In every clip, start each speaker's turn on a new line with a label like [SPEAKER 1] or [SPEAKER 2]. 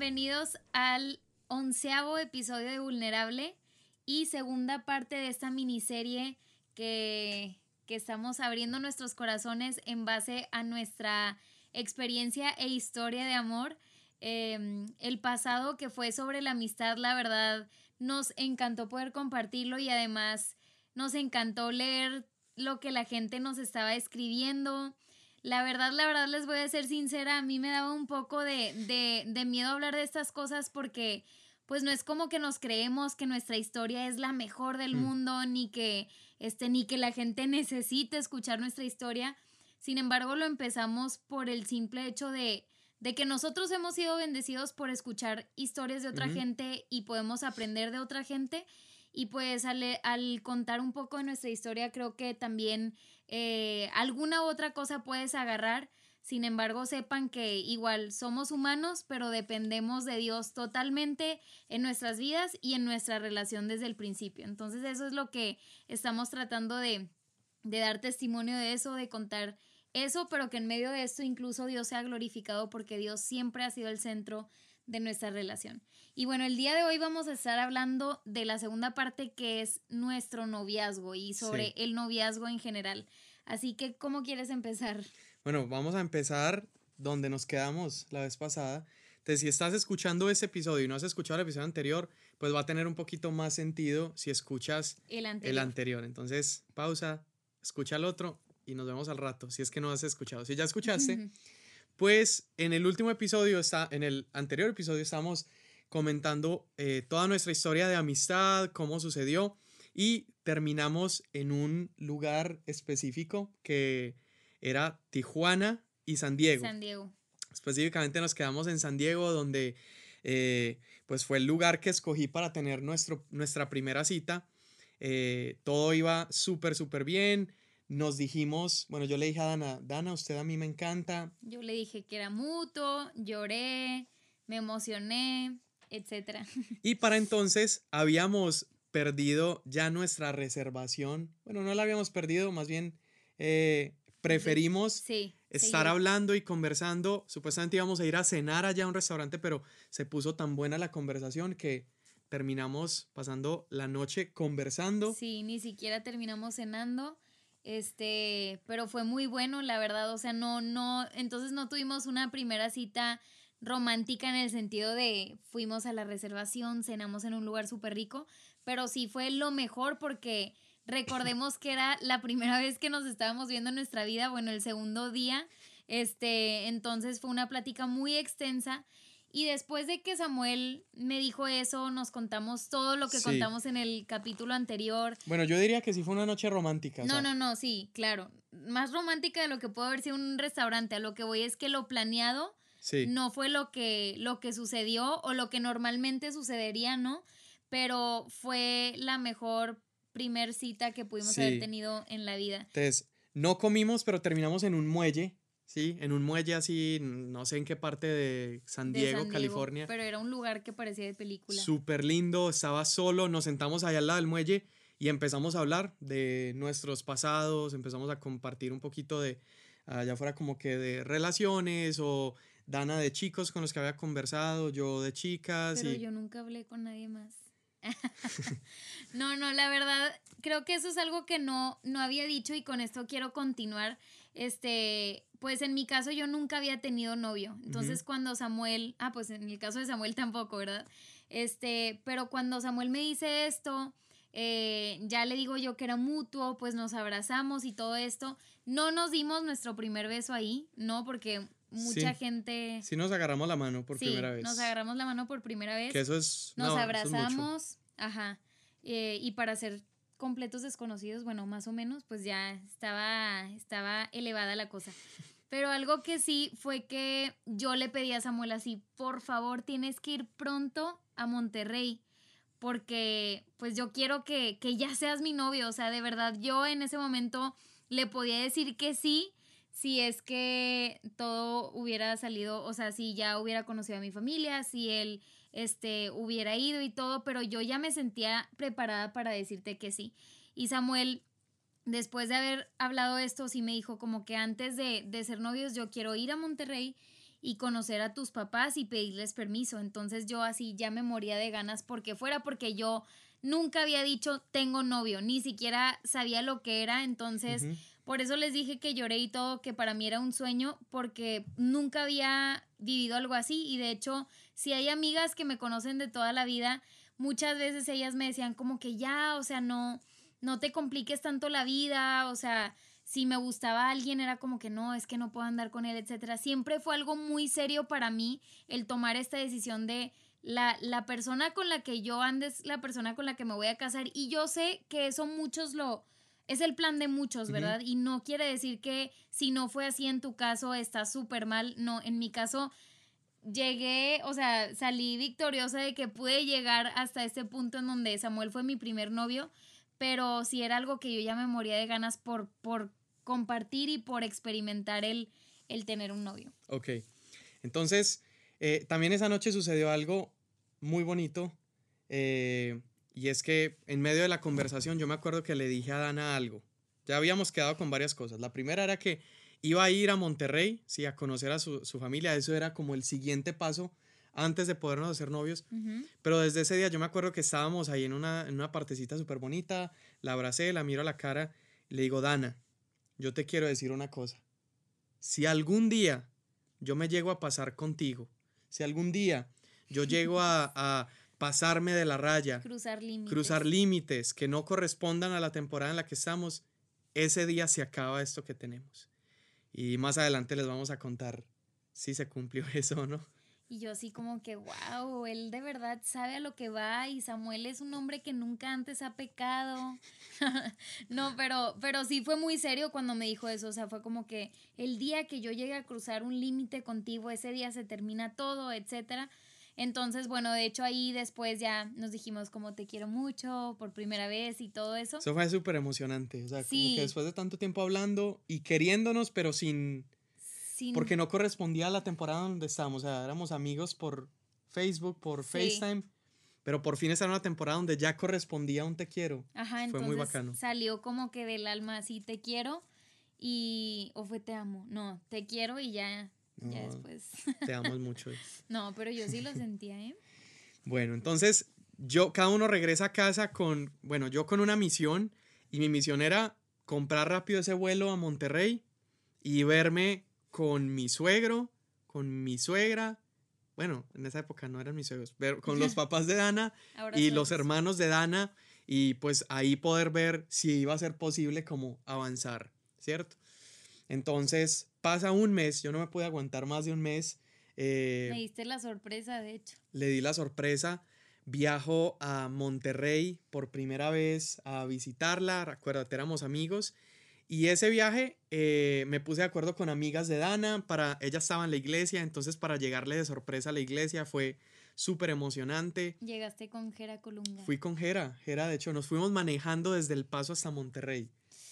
[SPEAKER 1] bienvenidos al onceavo episodio de Vulnerable y segunda parte de esta miniserie que, que estamos abriendo nuestros corazones en base a nuestra experiencia e historia de amor. Em, el pasado que fue sobre la amistad, la verdad, nos encantó poder compartirlo y además nos encantó leer lo que la gente nos estaba escribiendo. La verdad, la verdad les voy a ser sincera, a mí me daba un poco de, de, de miedo hablar de estas cosas porque pues no es como que nos creemos que nuestra historia es la mejor del
[SPEAKER 2] Mm.
[SPEAKER 1] mundo, ni que este, ni que la gente necesite escuchar nuestra historia. Sin embargo, lo empezamos por el simple hecho de, de que nosotros hemos sido bendecidos por escuchar historias de otra gente y podemos aprender de otra gente. Y pues al, al contar un poco de nuestra historia, creo que también eh, alguna otra cosa puedes agarrar. Sin embargo, sepan que igual somos humanos, pero dependemos de Dios totalmente en nuestras vidas y en nuestra relación desde el principio. Entonces eso es lo que estamos tratando de, de dar testimonio de eso, de contar eso, pero que en medio de esto incluso Dios sea glorificado porque Dios siempre ha sido el centro de nuestra relación. Y bueno, el día de hoy vamos a estar hablando de la segunda parte que es nuestro noviazgo y sobre
[SPEAKER 2] Sí.
[SPEAKER 1] el noviazgo en general. Así que, ¿cómo quieres empezar?
[SPEAKER 2] Bueno, vamos a empezar donde nos quedamos la vez pasada. Entonces, si estás escuchando ese episodio y no has escuchado el episodio anterior, pues va a tener un poquito más sentido si escuchas
[SPEAKER 1] El anterior.
[SPEAKER 2] el anterior. Entonces, pausa, escucha el otro y nos vemos al rato, si es que no has escuchado. Si ya escuchaste, pues en el último episodio, está, en el anterior episodio, estamos comentando eh, toda nuestra historia de amistad, cómo sucedió y terminamos en un lugar específico que era Tijuana y San Diego.
[SPEAKER 1] San Diego.
[SPEAKER 2] Específicamente nos quedamos en San Diego, donde eh, pues fue el lugar que escogí para tener nuestro, nuestra primera cita. Eh, todo iba súper, súper bien. Nos dijimos, bueno, yo le dije a Dana, Dana, usted a mí me encanta.
[SPEAKER 1] Yo le dije que era mutuo, lloré, me emocioné, etcétera.
[SPEAKER 2] Y para entonces habíamos perdido ya nuestra reservación. Bueno, no la habíamos perdido, más bien eh, preferimos
[SPEAKER 1] Sí.
[SPEAKER 2] estar hablando y conversando. Supuestamente íbamos a ir a cenar allá a un restaurante, pero se puso tan buena la conversación que terminamos pasando la noche conversando.
[SPEAKER 1] Sí, ni siquiera terminamos cenando. Este, pero fue muy bueno, la verdad. O sea, no, no, entonces no tuvimos una primera cita romántica en el sentido de fuimos a la reservación, cenamos en un lugar súper rico, pero sí fue lo mejor porque recordemos que era la primera vez que nos estábamos viendo en nuestra vida, bueno, el segundo día, este, entonces fue una plática muy extensa y después de que Samuel me dijo eso, nos contamos todo lo que
[SPEAKER 2] Sí.
[SPEAKER 1] contamos en el capítulo anterior.
[SPEAKER 2] Bueno, yo diría que sí fue una noche romántica. o
[SPEAKER 1] No,
[SPEAKER 2] sea,
[SPEAKER 1] no, no, sí, claro. Más romántica de lo que pudo haber sido un restaurante. A lo que voy es que lo planeado
[SPEAKER 2] Sí.
[SPEAKER 1] no fue lo que, lo que sucedió o lo que normalmente sucedería, ¿no? Pero fue la mejor primer cita que pudimos
[SPEAKER 2] Sí.
[SPEAKER 1] haber tenido en la vida.
[SPEAKER 2] Entonces, no comimos, pero terminamos en un muelle, ¿sí? En un muelle así, no sé en qué parte de San
[SPEAKER 1] de
[SPEAKER 2] Diego,
[SPEAKER 1] San Diego,
[SPEAKER 2] California.
[SPEAKER 1] Pero era un lugar que parecía de película.
[SPEAKER 2] Súper lindo, estaba solo, nos sentamos allá al lado del muelle y empezamos a hablar de nuestros pasados, empezamos a compartir un poquito de, allá fuera como que de relaciones o Dana de chicos con los que había conversado, yo de chicas
[SPEAKER 1] Pero
[SPEAKER 2] y
[SPEAKER 1] yo nunca hablé con nadie más. no, no, la verdad, creo que eso es algo que no, no había dicho y con esto quiero continuar. Este, pues en mi caso yo nunca había tenido novio. Entonces cuando Samuel, ah, pues en el caso de Samuel tampoco, ¿verdad? Este, pero cuando Samuel me dice esto, eh, ya le digo yo que era mutuo, pues nos abrazamos y todo esto. No nos dimos nuestro primer beso ahí, ¿no? Porque mucha
[SPEAKER 2] Sí.
[SPEAKER 1] gente...
[SPEAKER 2] sí nos agarramos la mano por
[SPEAKER 1] sí,
[SPEAKER 2] primera vez.
[SPEAKER 1] nos agarramos la mano por primera vez.
[SPEAKER 2] Que eso es...
[SPEAKER 1] Nos
[SPEAKER 2] no, eso es mucho.
[SPEAKER 1] abrazamos, ajá. eh, y para ser completos desconocidos, bueno, más o menos, pues ya estaba, estaba elevada la cosa. Pero algo que sí fue que yo le pedí a Samuel así, por favor, tienes que ir pronto a Monterrey, porque pues yo quiero que, que ya seas mi novio, o sea, de verdad, yo en ese momento le podía decir que sí, si es que todo hubiera salido, o sea, si ya hubiera conocido a mi familia, si él este hubiera ido y todo, pero yo ya me sentía preparada para decirte que sí. Y Samuel, después de haber hablado esto, sí me dijo como que antes de, de ser novios yo quiero ir a Monterrey y conocer a tus papás y pedirles permiso. Entonces yo así ya me moría de ganas porque fuera porque yo nunca había dicho tengo novio, ni siquiera sabía lo que era, entonces por eso les dije que lloré y todo, que para mí era un sueño porque nunca había vivido algo así. Y de hecho si hay amigas que me conocen de toda la vida, muchas veces ellas me decían como que ya, o sea, no no te compliques tanto la vida, o sea, si me gustaba alguien era como que no, es que no puedo andar con él, etcétera. Siempre fue algo muy serio para mí el tomar esta decisión de la, la persona con la que yo ande es la persona con la que me voy a casar y yo sé que eso muchos lo es el plan de muchos, ¿verdad? Y no quiere decir que si no fue así en tu caso está súper mal, no, en mi caso llegué, o sea, salí victoriosa de que pude llegar hasta este punto en donde Samuel fue mi primer novio, pero si era algo que yo ya me moría de ganas por, por compartir y por experimentar el, el tener un novio.
[SPEAKER 2] Ok, entonces eh, también esa noche sucedió algo muy bonito eh, y es que en medio de la conversación yo me acuerdo que le dije a Dana algo. Ya habíamos quedado con varias cosas. La primera era que iba a ir a Monterrey, sí, a conocer a su, su familia. Eso era como el siguiente paso antes de podernos hacer novios. Pero desde ese día yo me acuerdo que estábamos ahí en una, en una partecita súper bonita, la abracé, la miro a la cara y le digo, Dana, yo te quiero decir una cosa. Si algún día yo me llego a pasar contigo, si algún día yo llego a, a pasarme de la raya,
[SPEAKER 1] cruzar límites.
[SPEAKER 2] cruzar límites que no correspondan a la temporada en la que estamos, ese día se acaba esto que tenemos. Y más adelante les vamos a contar si se cumplió eso o no.
[SPEAKER 1] Y yo así como que, wow, él de verdad sabe a lo que va y Samuel es un hombre que nunca antes ha pecado. no, pero, pero sí fue muy serio cuando me dijo eso. O sea, fue como que el día que yo llegue a cruzar un límite contigo, ese día se termina todo, etcétera. Entonces, bueno, de hecho ahí después ya nos dijimos como te quiero mucho por primera vez y todo eso.
[SPEAKER 2] Eso fue súper emocionante. O sea, como que después de tanto tiempo hablando y queriéndonos, pero sin porque no correspondía a la temporada donde estábamos. O sea, éramos amigos por Facebook, por FaceTime. Pero por fin esta era una temporada donde ya correspondía a un te quiero.
[SPEAKER 1] Ajá, fue muy bacano. Salió como que del alma así te quiero y o fue te amo. No, te quiero y ya ya después.
[SPEAKER 2] Te amo mucho.
[SPEAKER 1] no, pero yo sí lo sentía, ¿eh?
[SPEAKER 2] Bueno, entonces yo cada uno regresa a casa con, bueno, yo con una misión y mi misión era comprar rápido ese vuelo a Monterrey y verme con mi suegro, con mi suegra, bueno, en esa época no eran mis suegros, pero con los papás de Dana y los hermanos de Dana y pues ahí poder ver si iba a ser posible como avanzar, ¿cierto? Entonces pasa un mes, yo no me pude aguantar más de un mes.
[SPEAKER 1] Eh, me diste la sorpresa, de hecho.
[SPEAKER 2] Le di la sorpresa. Viajo a Monterrey por primera vez a visitarla. Acuérdate, éramos amigos. Y ese viaje eh, me puse de acuerdo con amigas de Dana, para, ella estaba en la iglesia, entonces para llegarle de sorpresa a la iglesia fue súper emocionante.
[SPEAKER 1] Llegaste con Jera Colunga.
[SPEAKER 2] Fui con Jera, Jera, de hecho nos fuimos manejando desde El Paso hasta Monterrey,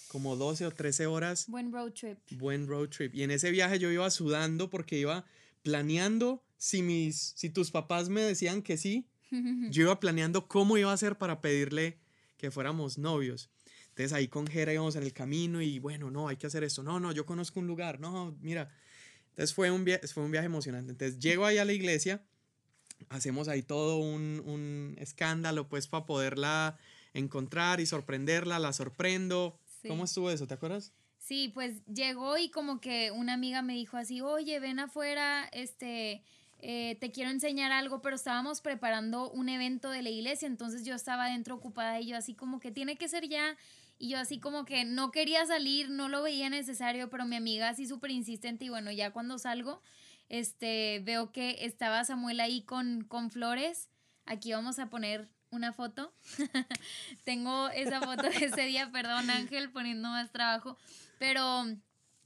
[SPEAKER 2] como 12 o 13 horas.
[SPEAKER 1] Buen road trip.
[SPEAKER 2] Buen road trip. Y en ese viaje yo iba sudando porque iba planeando, si, mis, si tus papás me decían que sí, yo iba planeando cómo iba a hacer para pedirle que fuéramos novios. Entonces ahí con Jera íbamos en el camino y bueno, no, hay que hacer esto. No, no, yo conozco un lugar. No, mira. Entonces fue un, viaje, fue un viaje emocionante. Entonces llego ahí a la iglesia, hacemos ahí todo un, un escándalo pues para poderla encontrar y sorprenderla, la sorprendo. ¿Cómo estuvo eso? ¿Te acuerdas?
[SPEAKER 1] Sí, pues llegó y como que una amiga me dijo así, oye, ven afuera, este, eh, te quiero enseñar algo, pero estábamos preparando un evento de la iglesia, entonces yo estaba dentro ocupada y yo así como que tiene que ser ya y yo así como que no quería salir, no lo veía necesario, pero mi amiga así súper insistente y bueno, ya cuando salgo, este, veo que estaba Samuel ahí con, con flores. Aquí vamos a poner una foto. Tengo esa foto de ese día, perdón Ángel, poniendo más trabajo, pero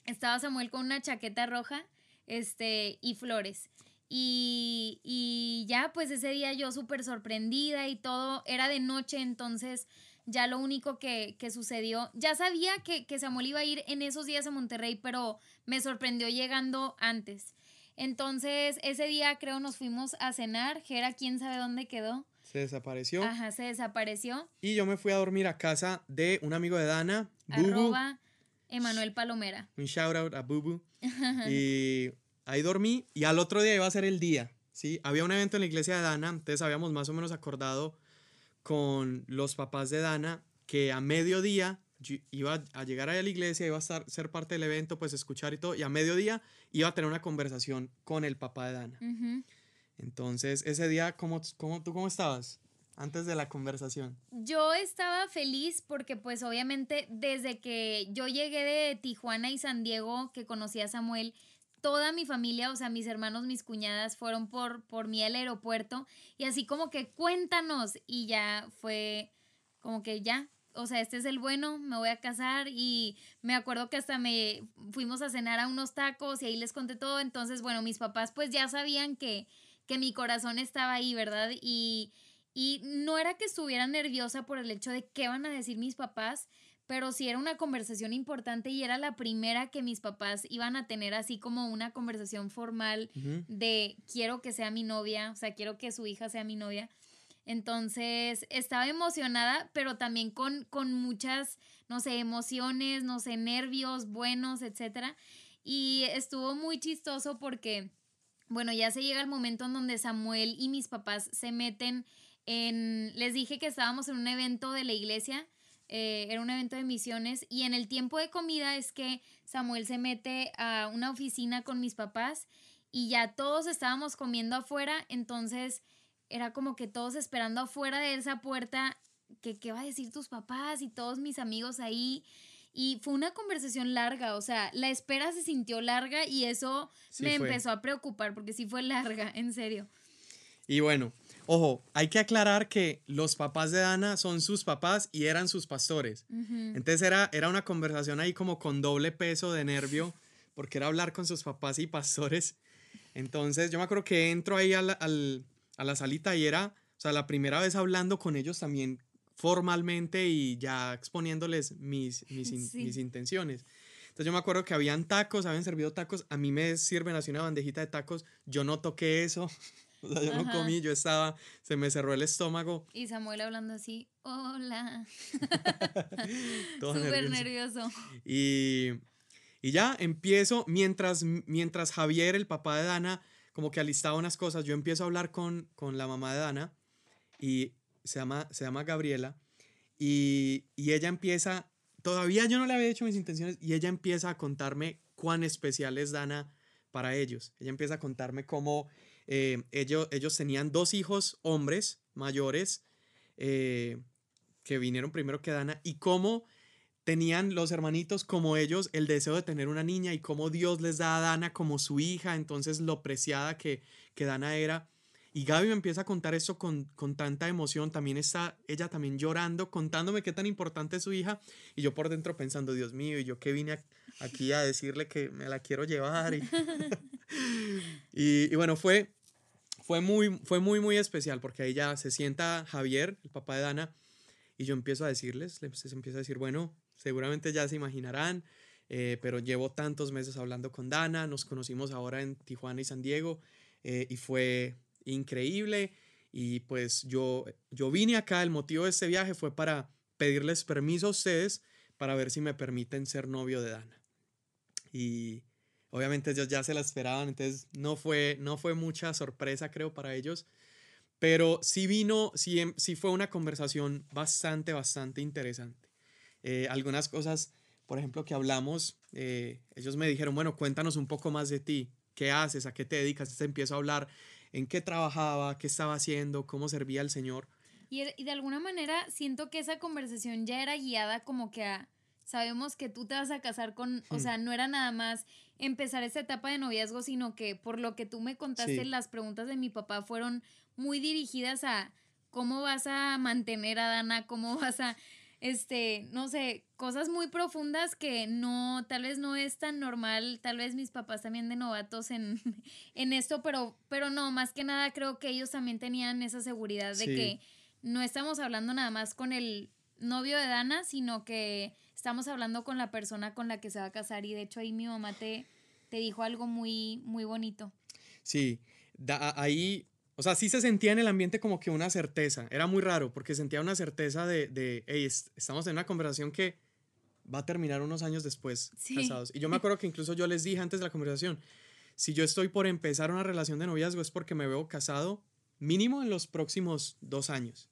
[SPEAKER 1] estaba Samuel con una chaqueta roja este, y flores. Y, y ya, pues ese día yo súper sorprendida y todo, era de noche, entonces ya lo único que, sucedió, ya sabía que, Samuel iba a ir en esos días a Monterrey, pero me sorprendió llegando antes. Entonces, ese día creo nos fuimos a cenar. Jera, quién sabe dónde quedó.
[SPEAKER 2] Se desapareció.
[SPEAKER 1] Ajá, se desapareció.
[SPEAKER 2] Y yo me fui a dormir a casa de un amigo de Dana,
[SPEAKER 1] Bubu. Arroba Emanuel Palomera.
[SPEAKER 2] Un shout out a Bubu. y ahí dormí y al otro día iba a ser el día, ¿sí? Había un evento en la iglesia de Dana, entonces habíamos más o menos acordado con los papás de Dana que a mediodía iba a llegar a la iglesia, iba a estar, ser parte del evento, pues escuchar y todo, y a mediodía iba a tener una conversación con el papá de Dana. Entonces, ese día, ¿cómo, cómo, ¿tú cómo estabas? Antes de la conversación.
[SPEAKER 1] Yo estaba feliz porque pues obviamente desde que yo llegué de Tijuana y San Diego, que conocí a Samuel, toda mi familia, o sea, mis hermanos, mis cuñadas, fueron por, por mí al aeropuerto y así como que cuéntanos y ya fue como que ya, o sea, este es el bueno, me voy a casar y me acuerdo que hasta me fuimos a cenar a unos tacos y ahí les conté todo, entonces, bueno, mis papás pues ya sabían que, que mi corazón estaba ahí, ¿verdad? Y, y no era que estuviera nerviosa por el hecho de qué van a decir mis papás, pero sí era una conversación importante y era la primera que mis papás iban a tener así como una conversación formal de quiero que sea mi novia, o sea, quiero que su hija sea mi novia. Entonces estaba emocionada, pero también con, con muchas, no sé, emociones, no sé, nervios buenos, etc. Y estuvo muy chistoso porque, bueno, ya se llega el momento en donde Samuel y mis papás se meten en, les dije que estábamos en un evento de la iglesia, eh, era un evento de misiones, y en el tiempo de comida es que Samuel se mete a una oficina con mis papás y ya todos estábamos comiendo afuera, entonces era como que todos esperando afuera de esa puerta que qué va a decir tus papás y todos mis amigos ahí. Y fue una conversación larga, o sea, la espera se sintió larga y eso me empezó a preocupar porque sí fue larga, en serio.
[SPEAKER 2] Y bueno, ojo, hay que aclarar que los papás de Dana son sus papás y eran sus pastores. Entonces era, era una conversación ahí como con doble peso de nervio, porque era hablar con sus papás y pastores. Entonces yo me acuerdo que entro ahí al, a la salita y era, o sea, la primera vez hablando con ellos también formalmente y ya exponiéndoles mis, mis, intenciones. Entonces yo me acuerdo que habían tacos, habían servido tacos, a mí me sirven así una bandejita de tacos, yo no toqué eso, o sea, yo no comí, yo estaba, se me cerró el estómago.
[SPEAKER 1] Y Samuel hablando así, hola. Súper nervioso.
[SPEAKER 2] Y, y ya empiezo, mientras, mientras Javier, el papá de Dana, como que alistaba unas cosas. Yo empiezo a hablar con, con la mamá de Dana y se llama, se llama Gabriela y, y ella empieza, todavía yo no le había hecho mis intenciones y ella empieza a contarme cuán especial es Dana para ellos. Ella empieza a contarme cómo eh, ellos, ellos tenían dos hijos hombres mayores eh, que vinieron primero que Dana y cómo tenían los hermanitos como ellos el deseo de tener una niña y cómo Dios les da a Dana como su hija, entonces lo preciada que, que Dana era. Y Gaby me empieza a contar eso con, con, tanta emoción, también está ella también llorando, contándome qué tan importante es su hija, y yo por dentro pensando, Dios mío, y yo que vine aquí a decirle que me la quiero llevar. Y, y, bueno, fue, fue, muy, fue muy, muy especial, porque ahí ya se sienta Javier, el papá de Dana, y yo empiezo a decirles, les empiezo a decir, bueno, seguramente ya se imaginarán, eh, pero llevo tantos meses hablando con Dana, nos conocimos ahora en Tijuana y San Diego eh, y fue increíble y pues yo, yo vine acá, el motivo de este viaje fue para pedirles permiso a ustedes para ver si me permiten ser novio de Dana. Y obviamente ellos ya se la esperaban, entonces no fue, no fue mucha sorpresa creo para ellos, pero sí vino, sí, sí fue una conversación bastante, bastante interesante. Eh, algunas cosas, por ejemplo, que hablamos, eh, ellos me dijeron, bueno, cuéntanos un poco más de ti, qué haces, a qué te dedicas, empiezo a hablar en qué trabajaba, qué estaba haciendo, cómo servía al Señor.
[SPEAKER 1] Y de alguna manera siento que esa conversación ya era guiada como que a, sabemos que tú te vas a casar con, o hmm. sea, no era nada más empezar esa etapa de noviazgo, sino que por lo que tú me contaste, las preguntas de mi papá fueron muy dirigidas a cómo vas a mantener a Dana, cómo vas a este, no sé, cosas muy profundas que no, tal vez no es tan normal, tal vez mis papás también de novatos en, en esto, pero, pero no, más que nada creo que ellos también tenían esa seguridad de que no estamos hablando nada más con el novio de Dana, sino que estamos hablando con la persona con la que se va a casar y de hecho ahí mi mamá te, te dijo algo muy, muy bonito.
[SPEAKER 2] Sí, ahí o sea, sí se sentía en el ambiente como que una certeza. Era muy raro porque sentía una certeza de, de hey, estamos en una conversación que va a terminar unos años después casados. Y yo me acuerdo que incluso yo les dije antes de la conversación, si yo estoy por empezar una relación de noviazgo es porque me veo casado mínimo en los próximos dos años.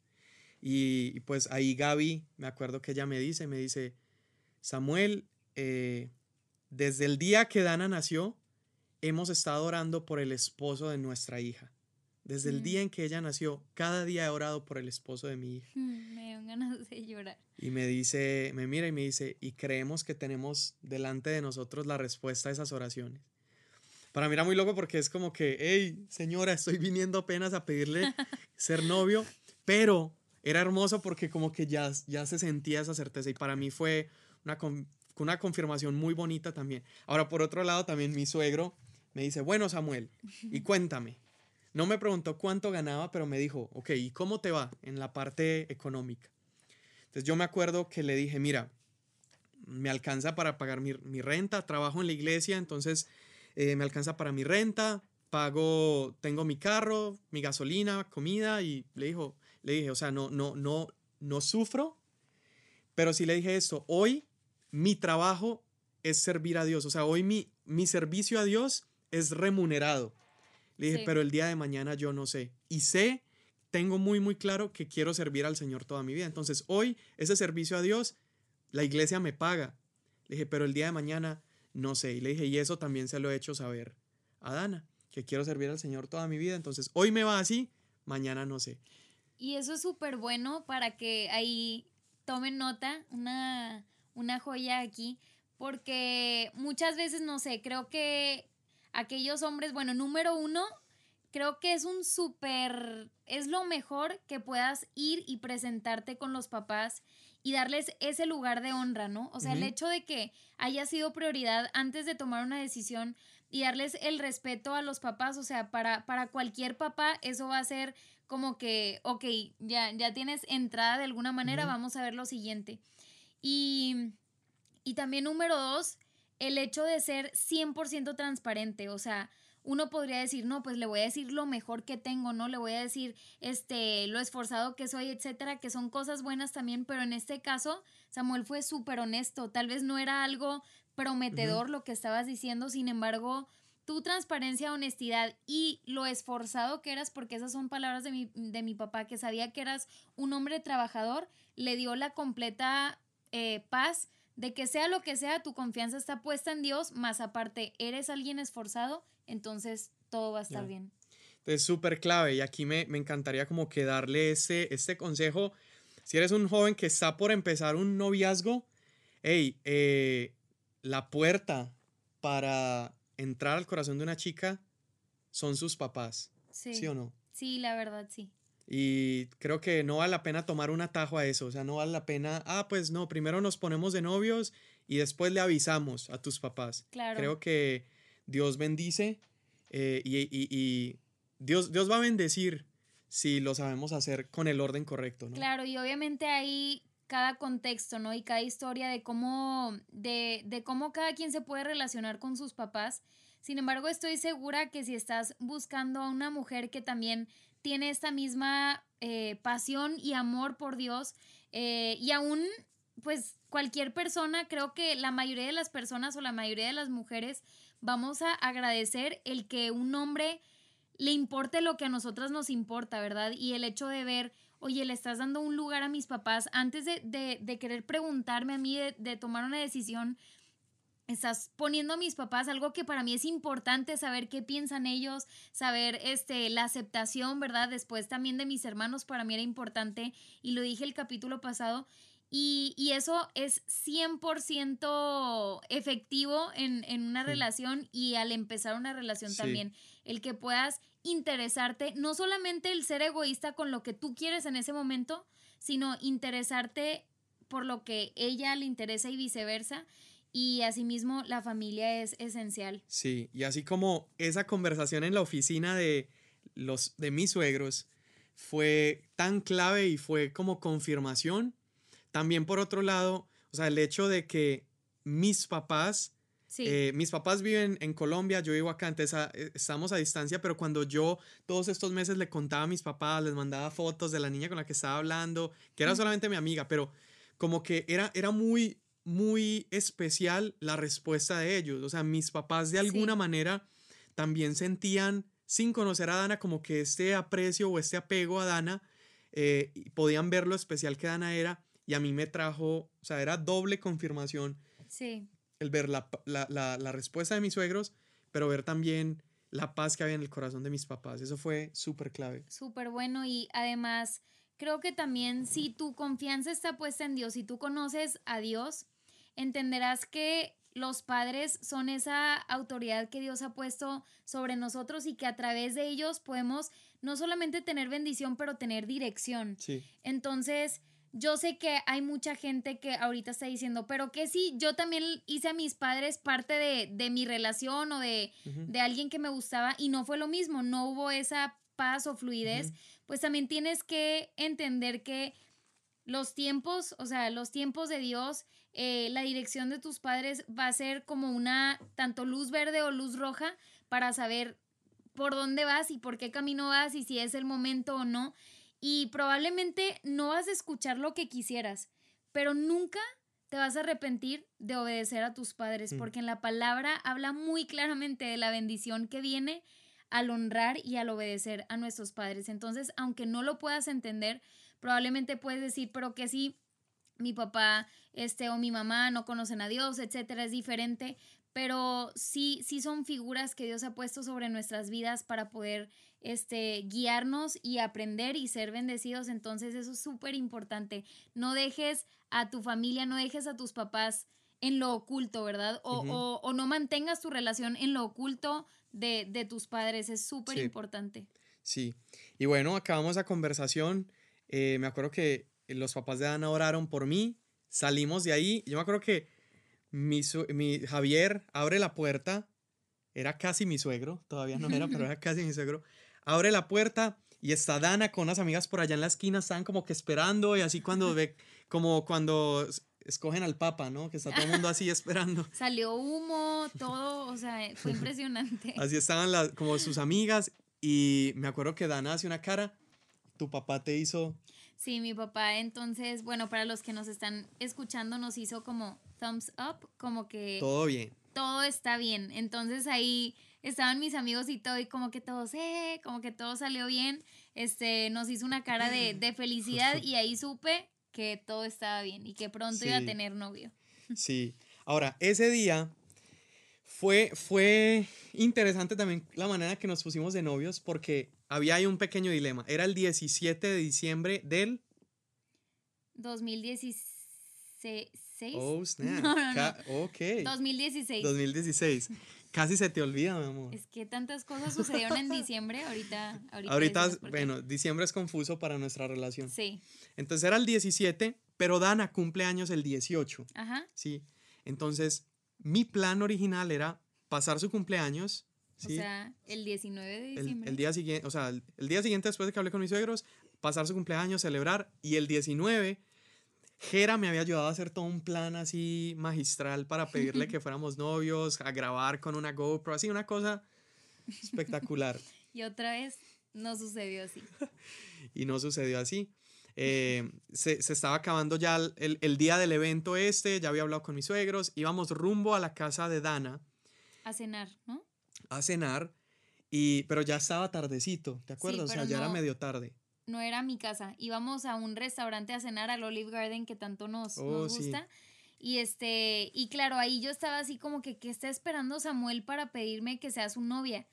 [SPEAKER 2] Y, pues ahí Gaby, me acuerdo que ella me dice, me dice, Samuel, eh, desde el día que Dana nació, hemos estado orando por el esposo de nuestra hija. Desde el día mm. en que ella nació, cada día he orado por el esposo de mi hija.
[SPEAKER 1] Mm, me dan ganas de llorar.
[SPEAKER 2] Y me dice, me mira y me dice, y creemos que tenemos delante de nosotros la respuesta a esas oraciones. Para mí era muy loco porque es como que, hey, señora, estoy viniendo apenas a pedirle ser novio, pero era hermoso porque como que ya, ya se sentía esa certeza y para mí fue una, una confirmación muy bonita también. Ahora, por otro lado, también mi suegro me dice, bueno, Samuel, y cuéntame. No me preguntó cuánto ganaba, pero me dijo, ok, ¿y cómo te va en la parte económica? Entonces yo me acuerdo que le dije, mira, me alcanza para pagar mi, mi renta, trabajo en la iglesia, entonces eh, me alcanza para mi renta, pago, tengo mi carro, mi gasolina, comida y le dijo, le dije, o sea, no, no, no, no sufro, pero sí le dije esto, hoy mi trabajo es servir a Dios, o sea, hoy mi, mi servicio a Dios es remunerado. Le dije, pero el día de mañana yo no sé. Y sé, tengo muy, muy claro que quiero servir al Señor toda mi vida. Entonces, hoy ese servicio a Dios, la iglesia me paga. Le dije, pero el día de mañana no sé. Y le dije, y eso también se lo he hecho saber a Dana, que quiero servir al Señor toda mi vida. Entonces, hoy me va así, mañana no sé.
[SPEAKER 1] Y eso es súper bueno para que ahí tomen nota, una, una joya aquí, porque muchas veces, no sé, creo que aquellos hombres, bueno, número uno, creo que es un súper, es lo mejor que puedas ir y presentarte con los papás y darles ese lugar de honra, ¿no? O sea, el hecho de que haya sido prioridad antes de tomar una decisión y darles el respeto a los papás, o sea, para, para cualquier papá eso va a ser como que, ok, ya, ya tienes entrada de alguna manera, vamos a ver lo siguiente. Y, y también número dos, el hecho de ser 100% transparente, o sea, uno podría decir, no, pues le voy a decir lo mejor que tengo, ¿no? Le voy a decir, este, lo esforzado que soy, etcétera, que son cosas buenas también, pero en este caso, Samuel fue súper honesto, tal vez no era algo prometedor lo que estabas diciendo, sin embargo, tu transparencia, honestidad y lo esforzado que eras, porque esas son palabras de mi, de mi papá, que sabía que eras un hombre trabajador, le dio la completa eh, paz de que sea lo que sea, tu confianza está puesta en Dios, más aparte, eres alguien esforzado, entonces todo va a estar bien.
[SPEAKER 2] Es súper clave y aquí me, encantaría como que darle este, este consejo. Si eres un joven que está por empezar un noviazgo, hey, eh, la puerta para entrar al corazón de una chica son sus papás. Sí. ¿Sí o no?
[SPEAKER 1] Sí, la verdad, sí.
[SPEAKER 2] Y creo que no vale la pena tomar un atajo a eso, o sea, no vale la pena, ah, pues no, primero nos ponemos de novios y después le avisamos a tus papás. Claro. Creo que Dios bendice eh, y, Dios, Dios va a bendecir si lo sabemos hacer con el orden correcto, ¿no?
[SPEAKER 1] Claro, y obviamente hay cada contexto, ¿no? Y cada historia de cómo, de, de cómo cada quien se puede relacionar con sus papás. Sin embargo, estoy segura que si estás buscando a una mujer que también tiene esta misma eh, pasión y amor por Dios eh, y aún pues cualquier persona, creo que la mayoría de las personas o la mayoría de las mujeres vamos a agradecer el que un hombre le importe lo que a nosotras nos importa, ¿verdad? Y el hecho de ver, oye, le estás dando un lugar a mis papás antes de, querer preguntarme a mí, de tomar una decisión, estás poniendo a mis papás algo que para mí es importante saber qué piensan ellos, saber este la aceptación, ¿verdad? Después también de mis hermanos para mí era importante y lo dije el capítulo pasado y, eso es 100% efectivo en, una relación y al empezar una relación también, el que puedas interesarte, no solamente el ser egoísta con lo que tú quieres en ese momento, sino interesarte por lo que ella le interesa y viceversa y asimismo la familia es esencial.
[SPEAKER 2] Sí, y así como esa conversación en la oficina de los de mis suegros fue tan clave y fue como confirmación, también por otro lado, o sea, el hecho de que mis papás eh, mis papás viven en Colombia, yo vivo acá, entonces eh, estamos a distancia, pero cuando yo todos estos meses le contaba a mis papás, les mandaba fotos de la niña con la que estaba hablando, que era solamente mi amiga, pero como que era, era muy, muy especial la respuesta de ellos. O sea, mis papás de alguna manera también sentían, sin conocer a Dana, como que este aprecio o este apego a Dana, eh, podían ver lo especial que Dana era y a mí me trajo, o sea, era doble confirmación.
[SPEAKER 1] Sí.
[SPEAKER 2] El ver la, la, la, la respuesta de mis suegros, pero ver también la paz que había en el corazón de mis papás. Eso fue súper clave.
[SPEAKER 1] Súper bueno y además creo que también si tu confianza está puesta en Dios, y tú conoces a Dios, entenderás que los padres son esa autoridad que Dios ha puesto sobre nosotros y que a través de ellos podemos no solamente tener bendición, pero tener dirección.
[SPEAKER 2] Sí.
[SPEAKER 1] Entonces, yo sé que hay mucha gente que ahorita está diciendo, pero que si yo también hice a mis padres parte de, mi relación o de, de, alguien que me gustaba y no fue lo mismo, no hubo esa paz o fluidez, pues también tienes que entender que los tiempos, o sea, los tiempos de Dios, eh, la dirección de tus padres va a ser como una tanto luz verde o luz roja para saber por dónde vas y por qué camino vas y si es el momento o no y probablemente no vas a escuchar lo que quisieras, pero nunca te vas a arrepentir de obedecer a tus padres, mm. porque en la palabra habla muy claramente de la bendición que viene al honrar y al obedecer a nuestros padres. Entonces, aunque no lo puedas entender, probablemente puedes decir, pero que si mi papá este o mi mamá no conocen a Dios, etcétera, es diferente, pero sí sí son figuras que Dios ha puesto sobre nuestras vidas para poder este, guiarnos y aprender y ser bendecidos. Entonces eso es súper importante. No dejes a tu familia, no dejes a tus papás en lo oculto, ¿verdad? O, no mantengas tu relación en lo oculto de, tus padres. Es súper importante.
[SPEAKER 2] Sí. Y bueno, acabamos la conversación. Eh, me acuerdo que los papás de Ana oraron por mí. Salimos de ahí. Yo me acuerdo que mi, mi Javier abre la puerta. Era casi mi suegro. Todavía no era, pero era casi mi suegro abre la puerta y está Dana con unas amigas por allá en la esquina, están como que esperando y así cuando ve, como cuando escogen al papa, ¿no? Que está todo el mundo así esperando.
[SPEAKER 1] Salió humo, todo, o sea, fue impresionante.
[SPEAKER 2] así estaban las, como sus amigas y me acuerdo que Dana hace una cara, tu papá te hizo...
[SPEAKER 1] Sí, mi papá entonces, bueno, para los que nos están escuchando, nos hizo como thumbs up, como que...
[SPEAKER 2] Todo bien.
[SPEAKER 1] Todo está bien. Entonces ahí estaban mis amigos y todo, y como que todo, eh, como que todo salió bien. Este, nos hizo una cara de, de felicidad y ahí supe que todo estaba bien y que pronto iba a tener novio.
[SPEAKER 2] Sí. Ahora, ese día fue, fue interesante también la manera que nos pusimos de novios porque había ahí un pequeño dilema. Era el 17 de diciembre del
[SPEAKER 1] 2016.
[SPEAKER 2] Oh, snap. No, no, Ok.
[SPEAKER 1] 2016.
[SPEAKER 2] 2016. Casi se te olvida, mi amor.
[SPEAKER 1] Es que tantas cosas sucedieron en diciembre, ahorita.
[SPEAKER 2] Ahorita, ahorita bueno, diciembre es confuso para nuestra relación.
[SPEAKER 1] Sí.
[SPEAKER 2] Entonces era el 17, pero Dana cumple años el 18.
[SPEAKER 1] Ajá.
[SPEAKER 2] Sí. Entonces, mi plan original era pasar su cumpleaños. ¿sí?
[SPEAKER 1] O sea, el 19 de diciembre.
[SPEAKER 2] El, día siguiente, o sea, el día siguiente después de que hablé con mis suegros, pasar su cumpleaños, celebrar, y el 19 Jera me había ayudado a hacer todo un plan así magistral para pedirle que fuéramos novios, a grabar con una GoPro, así una cosa espectacular.
[SPEAKER 1] y otra vez no sucedió así.
[SPEAKER 2] y no sucedió así. Eh, se, se, estaba acabando ya el, el, día del evento este, ya había hablado con mis suegros, íbamos rumbo a la casa de Dana.
[SPEAKER 1] A cenar, ¿no?
[SPEAKER 2] A cenar, y, pero ya estaba tardecito, ¿te acuerdas? o sea, ya era medio tarde
[SPEAKER 1] no era mi casa. Íbamos a un restaurante a cenar al Olive Garden que tanto nos, oh, gusta. Y este, y claro, ahí yo estaba así como que, ¿qué está esperando Samuel para pedirme que sea su novia?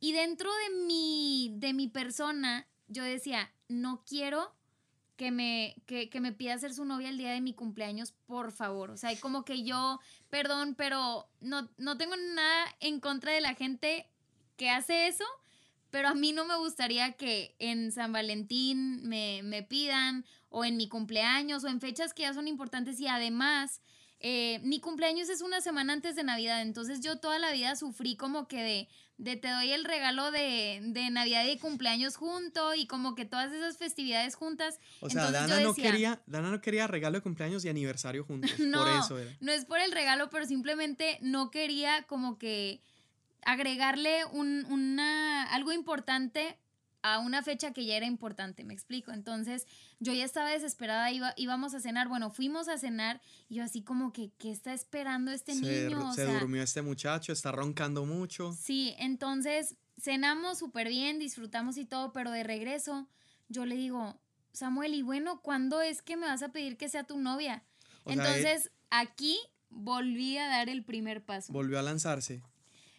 [SPEAKER 1] Y dentro de mi, de mi persona, yo decía, no quiero que me, que, que me pida ser su novia el día de mi cumpleaños, por favor. O sea, como que yo, perdón, pero no, no tengo nada en contra de la gente que hace eso, pero a mí no me gustaría que en San Valentín me, pidan o en mi cumpleaños o en fechas que ya son importantes y además eh, mi cumpleaños es una semana antes de Navidad, entonces yo toda la vida sufrí como que de, de te doy el regalo de, Navidad y cumpleaños junto y como que todas esas festividades juntas.
[SPEAKER 2] O sea, Dana, no quería, Dana no quería regalo de cumpleaños y aniversario juntos, no, por eso era.
[SPEAKER 1] No es por el regalo, pero simplemente no quería como que agregarle un, una, algo importante a una fecha que ya era importante, me explico. Entonces yo ya estaba desesperada, iba, íbamos a cenar, bueno, fuimos a cenar y yo así como que, ¿qué está esperando este niño?
[SPEAKER 2] se durmió este muchacho, está roncando mucho.
[SPEAKER 1] Sí, entonces cenamos súper bien, disfrutamos y todo, pero de regreso yo le digo, Samuel, y bueno, ¿cuándo es que me vas a pedir que sea tu novia? entonces aquí volví a dar el primer paso.
[SPEAKER 2] Volvió a lanzarse.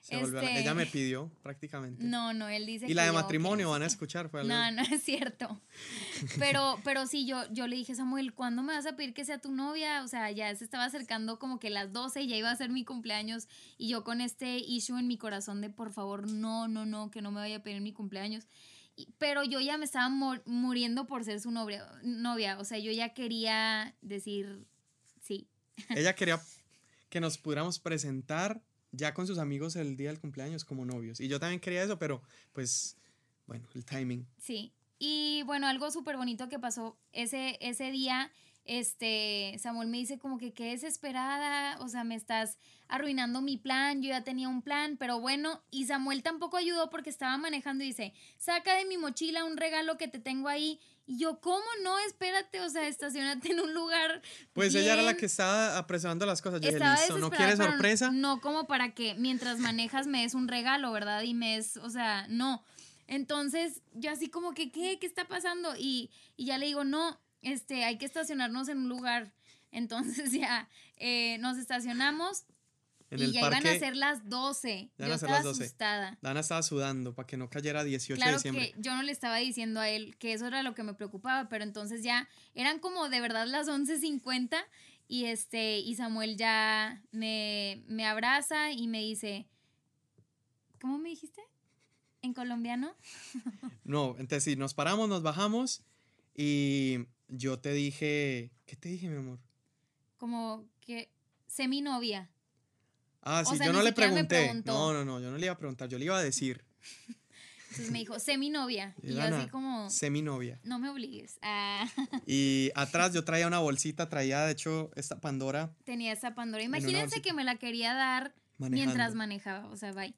[SPEAKER 2] Ella este me pidió prácticamente.
[SPEAKER 1] No, no, él dice
[SPEAKER 2] y la de matrimonio van a escuchar.
[SPEAKER 1] Fue no, no es cierto. Pero, pero sí, yo, yo le dije, Samuel, ¿cuándo me vas a pedir que sea tu novia? O sea, ya se estaba acercando como que las 12 y ya iba a ser mi cumpleaños. Y yo con este issue en mi corazón de, por favor, no, no, no, que no me vaya a pedir mi cumpleaños. pero yo ya me estaba muriendo por ser su novia, novia. O sea, yo ya quería decir sí.
[SPEAKER 2] Ella quería que nos pudiéramos presentar ya con sus amigos el día del cumpleaños como novios. Y yo también quería eso, pero pues, bueno, el timing.
[SPEAKER 1] Sí. Y bueno, algo súper bonito que pasó ese, ese día, este, Samuel me dice como que qué desesperada, o sea, me estás arruinando mi plan, yo ya tenía un plan, pero bueno, y Samuel tampoco ayudó porque estaba manejando y dice, saca de mi mochila un regalo que te tengo ahí y yo, ¿cómo no? Espérate, o sea, estacionate en un lugar.
[SPEAKER 2] Pues ella era la que estaba apresurando las cosas. Yo dije, listo, ¿no quieres sorpresa?
[SPEAKER 1] No, como para que mientras manejas me des un regalo, ¿verdad? Y me des, o sea, no. Entonces, yo así como que, ¿qué? ¿Qué está pasando? Y, y ya le digo, no, este, hay que estacionarnos en un lugar. Entonces ya eh, nos estacionamos y ya iban a ser las 12. yo estaba asustada.
[SPEAKER 2] Dana estaba sudando para que no cayera 18 de diciembre.
[SPEAKER 1] Que yo no le estaba diciendo a él que eso era lo que me preocupaba, pero entonces ya eran como de verdad las 11.50 y este y Samuel ya me, me abraza y me dice, ¿cómo me dijiste? ¿En colombiano?
[SPEAKER 2] no, entonces sí, nos paramos, nos bajamos y yo te dije, ¿qué te dije, mi amor?
[SPEAKER 1] Como que sé mi novia.
[SPEAKER 2] Ah, sí, yo no le pregunté. No, no, no, yo no le iba a preguntar, yo le iba a decir.
[SPEAKER 1] Entonces me dijo, sé mi novia. Y, yo así como...
[SPEAKER 2] Sé mi novia.
[SPEAKER 1] No me obligues. Ah.
[SPEAKER 2] Y atrás yo traía una bolsita, traía de hecho esta Pandora.
[SPEAKER 1] Tenía esa Pandora. Imagínense que me la quería dar mientras manejaba. O sea, bye.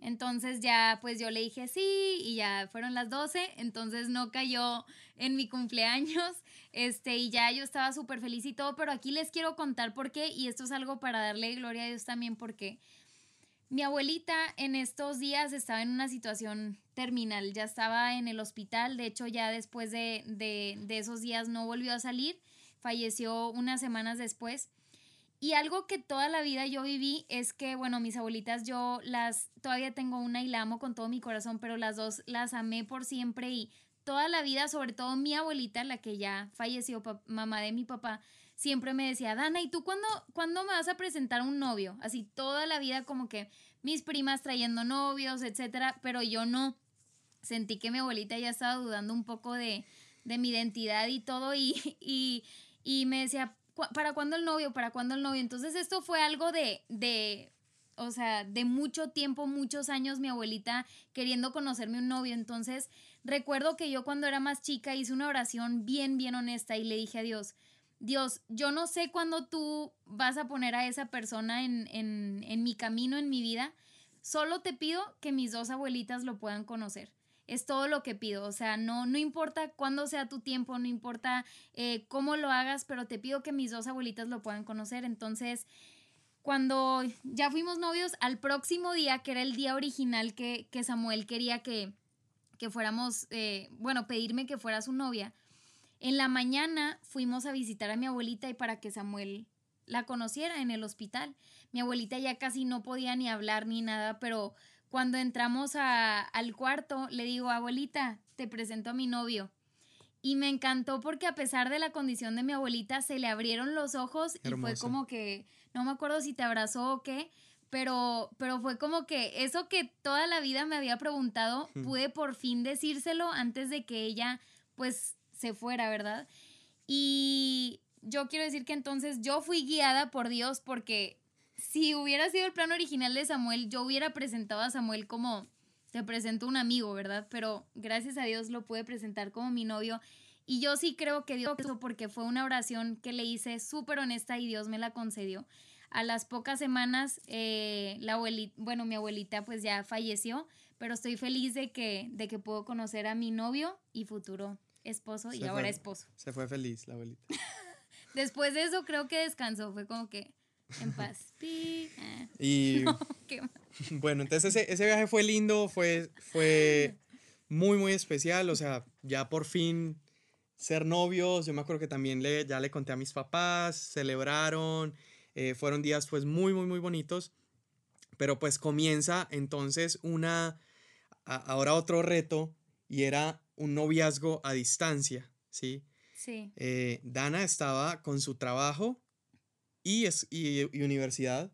[SPEAKER 1] Entonces ya pues yo le dije sí y ya fueron las 12, entonces no cayó en mi cumpleaños, este y ya yo estaba súper feliz y todo, pero aquí les quiero contar por qué y esto es algo para darle gloria a Dios también porque mi abuelita en estos días estaba en una situación terminal, ya estaba en el hospital, de hecho ya después de, de, de esos días no volvió a salir, falleció unas semanas después. Y algo que toda la vida yo viví es que, bueno, mis abuelitas yo las, todavía tengo una y la amo con todo mi corazón, pero las dos las amé por siempre y toda la vida, sobre todo mi abuelita, la que ya falleció, mamá de mi papá, siempre me decía, Dana, ¿y tú cuándo, me vas a presentar un novio? Así toda la vida como que mis primas trayendo novios, etcétera, pero yo no. Sentí que mi abuelita ya estaba dudando un poco de, de mi identidad y todo y, y, y me decía, ¿para cuándo el novio? ¿Para cuándo el novio? Entonces esto fue algo de, de, o sea, de mucho tiempo, muchos años mi abuelita queriendo conocerme un novio. Entonces recuerdo que yo cuando era más chica hice una oración bien, bien honesta y le dije a Dios, Dios, yo no sé cuándo tú vas a poner a esa persona en, en, en mi camino, en mi vida. Solo te pido que mis dos abuelitas lo puedan conocer es todo lo que pido. O sea, no, no importa cuándo sea tu tiempo, no importa eh, cómo lo hagas, pero te pido que mis dos abuelitas lo puedan conocer. Entonces, cuando ya fuimos novios, al próximo día, que era el día original que, Samuel quería que, que fuéramos, eh, bueno, pedirme que fuera su novia, en la mañana fuimos a visitar a mi abuelita y para que Samuel la conociera en el hospital. Mi abuelita ya casi no podía ni hablar ni nada, pero cuando entramos al cuarto, le digo, abuelita, te presento a mi novio. Y me encantó porque a pesar de la condición de mi abuelita, se le abrieron los ojos y fue como que, no me acuerdo si te abrazó o qué, pero, pero fue como que eso que toda la vida me había preguntado, pude por fin decírselo antes de que ella pues se fuera, ¿verdad? Y yo quiero decir que entonces yo fui guiada por Dios porque si hubiera sido el plan original de Samuel, yo hubiera presentado a Samuel como te presento un amigo, ¿verdad? Pero gracias a Dios lo pude presentar como mi novio. Y yo sí creo que Dios eso porque fue una oración que le hice súper honesta y Dios me la concedió. a las pocas semanas, eh, la abuelita, bueno, mi abuelita pues ya falleció, pero estoy feliz de que, de que puedo conocer a mi novio y futuro esposo y ahora esposo.
[SPEAKER 2] Se fue feliz la abuelita.
[SPEAKER 1] Después de eso creo que descansó, fue como que en paz.
[SPEAKER 2] Ah. y bueno, entonces ese, ese, viaje fue lindo, fue, fue muy, muy especial, o sea, ya por fin ser novios, yo me acuerdo que también le, ya le conté a mis papás, celebraron, eh, fueron días pues muy, muy, muy bonitos, pero pues comienza entonces una, ahora otro reto y era un noviazgo a distancia, ¿sí?
[SPEAKER 1] Sí.
[SPEAKER 2] Eh, Dana estaba con su trabajo y, es, y, universidad,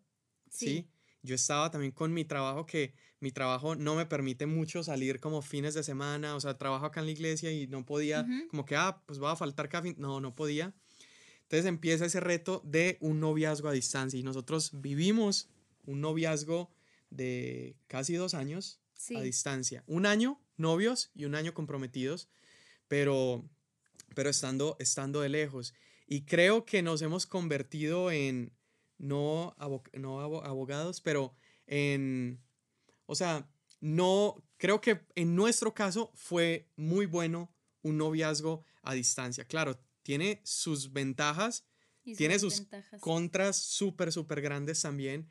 [SPEAKER 2] sí. Yo estaba también con mi trabajo que mi trabajo no me permite mucho salir como fines de semana, o sea, trabajo acá en la iglesia y no podía, como que, ah, pues va a faltar café, no, no podía. Entonces empieza ese reto de un noviazgo a distancia y nosotros vivimos un noviazgo de casi dos años a distancia. Un año novios y un año comprometidos, pero, pero estando, estando de lejos. Y creo que nos hemos convertido en, no, no abogados, pero en o sea, no, creo que en nuestro caso fue muy bueno un noviazgo a distancia. Claro, tiene sus ventajas, tiene sus contras súper, súper grandes también.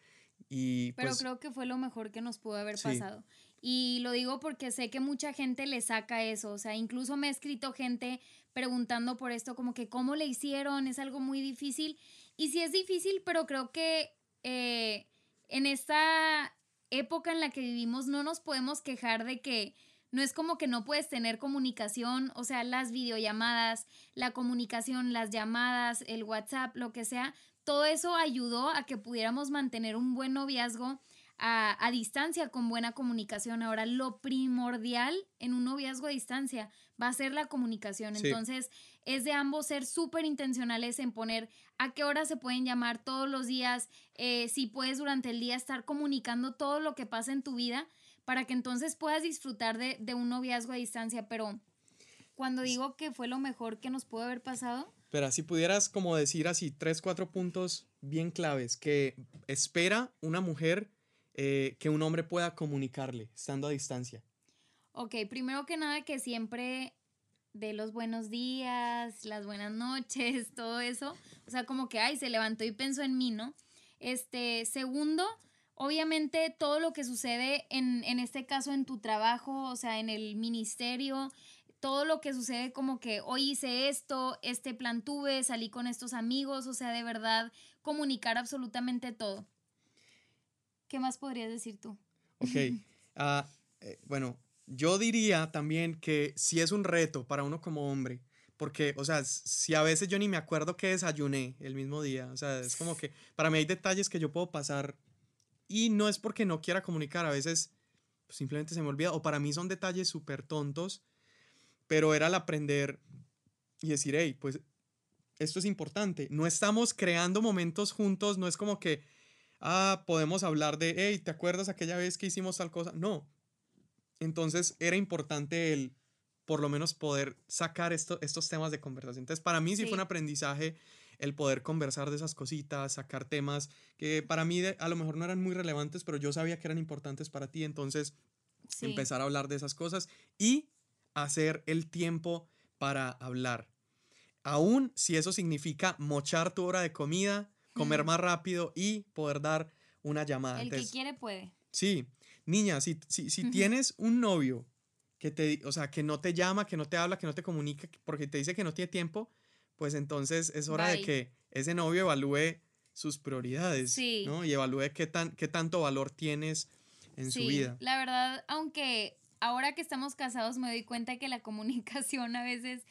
[SPEAKER 2] Y
[SPEAKER 1] Pero pues creo que fue lo mejor que nos pudo haber pasado. Y lo digo porque sé que mucha gente le saca eso. O sea, incluso me ha escrito gente preguntando por esto, como que cómo le hicieron, es algo muy difícil. Y sí es difícil, pero creo que eh, en esta época en la que vivimos no nos podemos quejar de que no es como que no puedes tener comunicación, o sea, las videollamadas, la comunicación, las llamadas, el WhatsApp, lo que sea, todo eso ayudó a que pudiéramos mantener un buen noviazgo a, distancia con buena comunicación. Ahora, lo primordial en un noviazgo a distancia va a ser la comunicación. Entonces, es de ambos ser súper intencionales en poner a qué hora se pueden llamar todos los días, eh, si puedes durante el día estar comunicando todo lo que pasa en tu vida para que entonces puedas disfrutar de, de un noviazgo a distancia. Pero cuando digo que fue lo mejor que nos pudo haber pasado,
[SPEAKER 2] pero si pudieras como decir así tres, cuatro puntos bien claves que espera una mujer eh, que un hombre pueda comunicarle estando a distancia?
[SPEAKER 1] Ok, primero que nada que siempre de los buenos días, las buenas noches, todo eso. O sea, como que, ay, se levantó y pensó en mí, ¿no? Este, segundo, obviamente todo lo que sucede en, en este caso en tu trabajo, o sea, en el ministerio, todo lo que sucede como que hoy hice esto, este plan tuve, salí con estos amigos, o sea, de verdad, comunicar absolutamente todo. ¿Qué más podrías decir tú?
[SPEAKER 2] Ok. Ah, eh, bueno, yo diría también que si es un reto para uno como hombre, porque, o sea, si a veces yo ni me acuerdo que desayuné el mismo día, o sea, es como que para mí hay detalles que yo puedo pasar y no es porque no quiera comunicar, a veces simplemente se me olvida, o para mí son detalles súper tontos, pero era el aprender y decir, hey, pues esto es importante, no estamos creando momentos juntos, no es como que ah, podemos hablar de, hey, ¿te acuerdas aquella vez que hicimos tal cosa? No. Entonces era importante el, por lo menos, poder sacar esto, estos temas de conversación. Entonces, para mí sí, fue un aprendizaje el poder conversar de esas cositas, sacar temas que para mí a lo mejor no eran muy relevantes, pero yo sabía que eran importantes para ti. Entonces, empezar a hablar de esas cosas y hacer el tiempo para hablar. Aún si eso significa mochar tu hora de comida, comer más rápido y poder dar una llamada.
[SPEAKER 1] El que quiere puede.
[SPEAKER 2] Sí, niña, si, si, si tienes un novio que te, o sea, que no te llama, que no te habla, que no te comunica, porque te dice que no tiene tiempo, pues entonces es hora de que ese novio evalúe sus prioridades, ¿no? Y evalúe qué, tan, qué tanto valor tienes en su vida.
[SPEAKER 1] La verdad, aunque ahora que estamos casados me doy cuenta que la comunicación a veces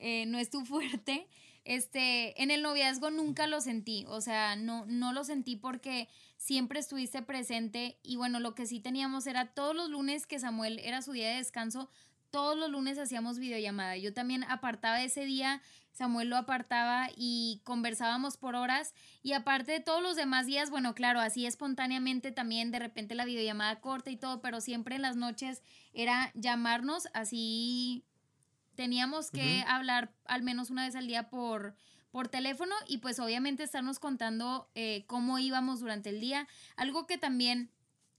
[SPEAKER 1] eh, no es tu fuerte, este, en el noviazgo nunca lo sentí, o sea, no, no lo sentí porque siempre estuviste presente y bueno, lo que sí teníamos era todos los lunes que Samuel era su día de descanso, todos los lunes hacíamos videollamada. Yo también apartaba ese día, Samuel lo apartaba y conversábamos por horas. Y aparte de todos los demás días, bueno, claro, así espontáneamente también de repente la videollamada corta y todo, pero siempre en las noches era llamarnos así teníamos que hablar al menos una vez al día por, por teléfono y pues obviamente estarnos contando eh, cómo íbamos durante el día. Algo que también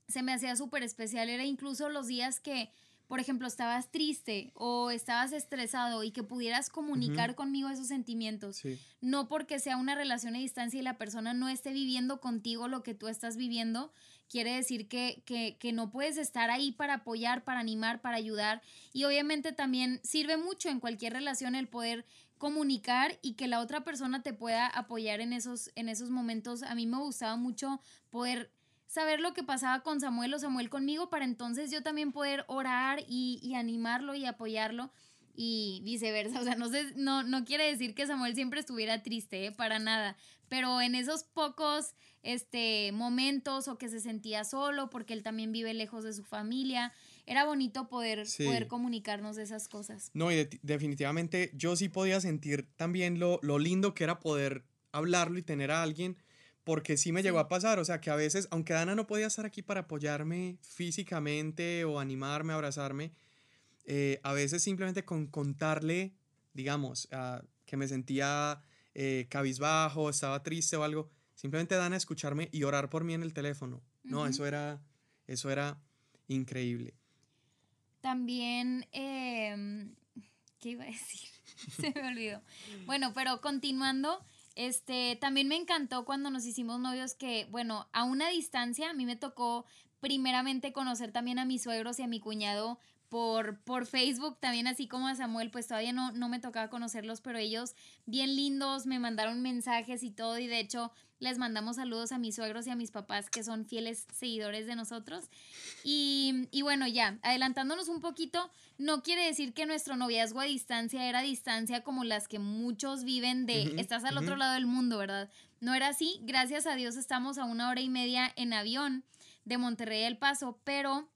[SPEAKER 1] se me hacía súper especial era incluso los días que, por ejemplo, estabas triste o estabas estresado y que pudieras comunicar conmigo esos sentimientos. No porque sea una relación a distancia y la persona no esté viviendo contigo lo que tú estás viviendo, quiere decir que, que, que, no puedes estar ahí para apoyar, para animar, para ayudar. Y obviamente también sirve mucho en cualquier relación el poder comunicar y que la otra persona te pueda apoyar en esos, en esos momentos. A mí me gustaba mucho poder saber lo que pasaba con Samuel o Samuel conmigo para entonces yo también poder orar y, y animarlo y apoyarlo y viceversa. O sea, no, sé, no, no quiere decir que Samuel siempre estuviera triste, ¿eh? para nada. Pero en esos pocos este, momentos o que se sentía solo porque él también vive lejos de su familia, era bonito poder, poder comunicarnos de esas cosas.
[SPEAKER 2] No, y definitivamente yo sí podía sentir también lo, lo lindo que era poder hablarlo y tener a alguien porque sí me llegó a pasar, o sea, que a veces, aunque Dana no podía estar aquí para apoyarme físicamente o animarme, abrazarme, eh, a veces simplemente con contarle, digamos, que me sentía eh, cabizbajo, estaba triste o algo, simplemente Dana escucharme y orar por mí en el teléfono. No, eso era, eso era increíble.
[SPEAKER 1] También, em, ¿qué iba a decir? Se me olvidó. Bueno, pero continuando, este, también me encantó cuando nos hicimos novios que, bueno, a una distancia, a mí me tocó primeramente conocer también a mis suegros y a mi cuñado por, por Facebook, también así como a Samuel, pues todavía no, no me tocaba conocerlos, pero ellos bien lindos, me mandaron mensajes y todo, y de hecho les mandamos saludos a mis suegros y a mis papás que son fieles seguidores de nosotros. Y, y bueno, ya, adelantándonos un poquito, no quiere decir que nuestro noviazgo a distancia era distancia como las que muchos viven de estás al otro lado del mundo, ¿verdad? No era así, gracias a Dios estamos a una hora y media en avión de Monterrey al Paso, pero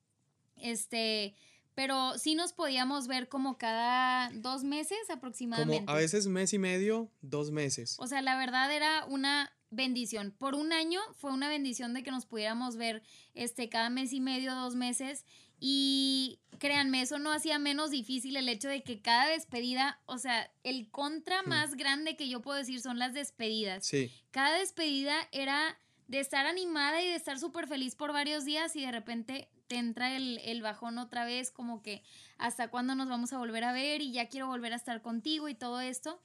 [SPEAKER 1] este pero sí nos podíamos ver como cada dos meses aproximadamente.
[SPEAKER 2] Como a veces mes y medio, dos meses.
[SPEAKER 1] O sea, la verdad era una bendición. Por un año fue una bendición de que nos pudiéramos ver este cada mes y medio, dos meses. Y créanme, eso no hacía menos difícil el hecho de que cada despedida, o sea, el contra hmm. más grande que yo puedo decir son las despedidas. Sí. Cada despedida era de estar animada y de estar súper feliz por varios días y de repente te entra el, bajón otra vez, como que hasta cuándo nos vamos a volver a ver y ya quiero volver a estar contigo y todo esto.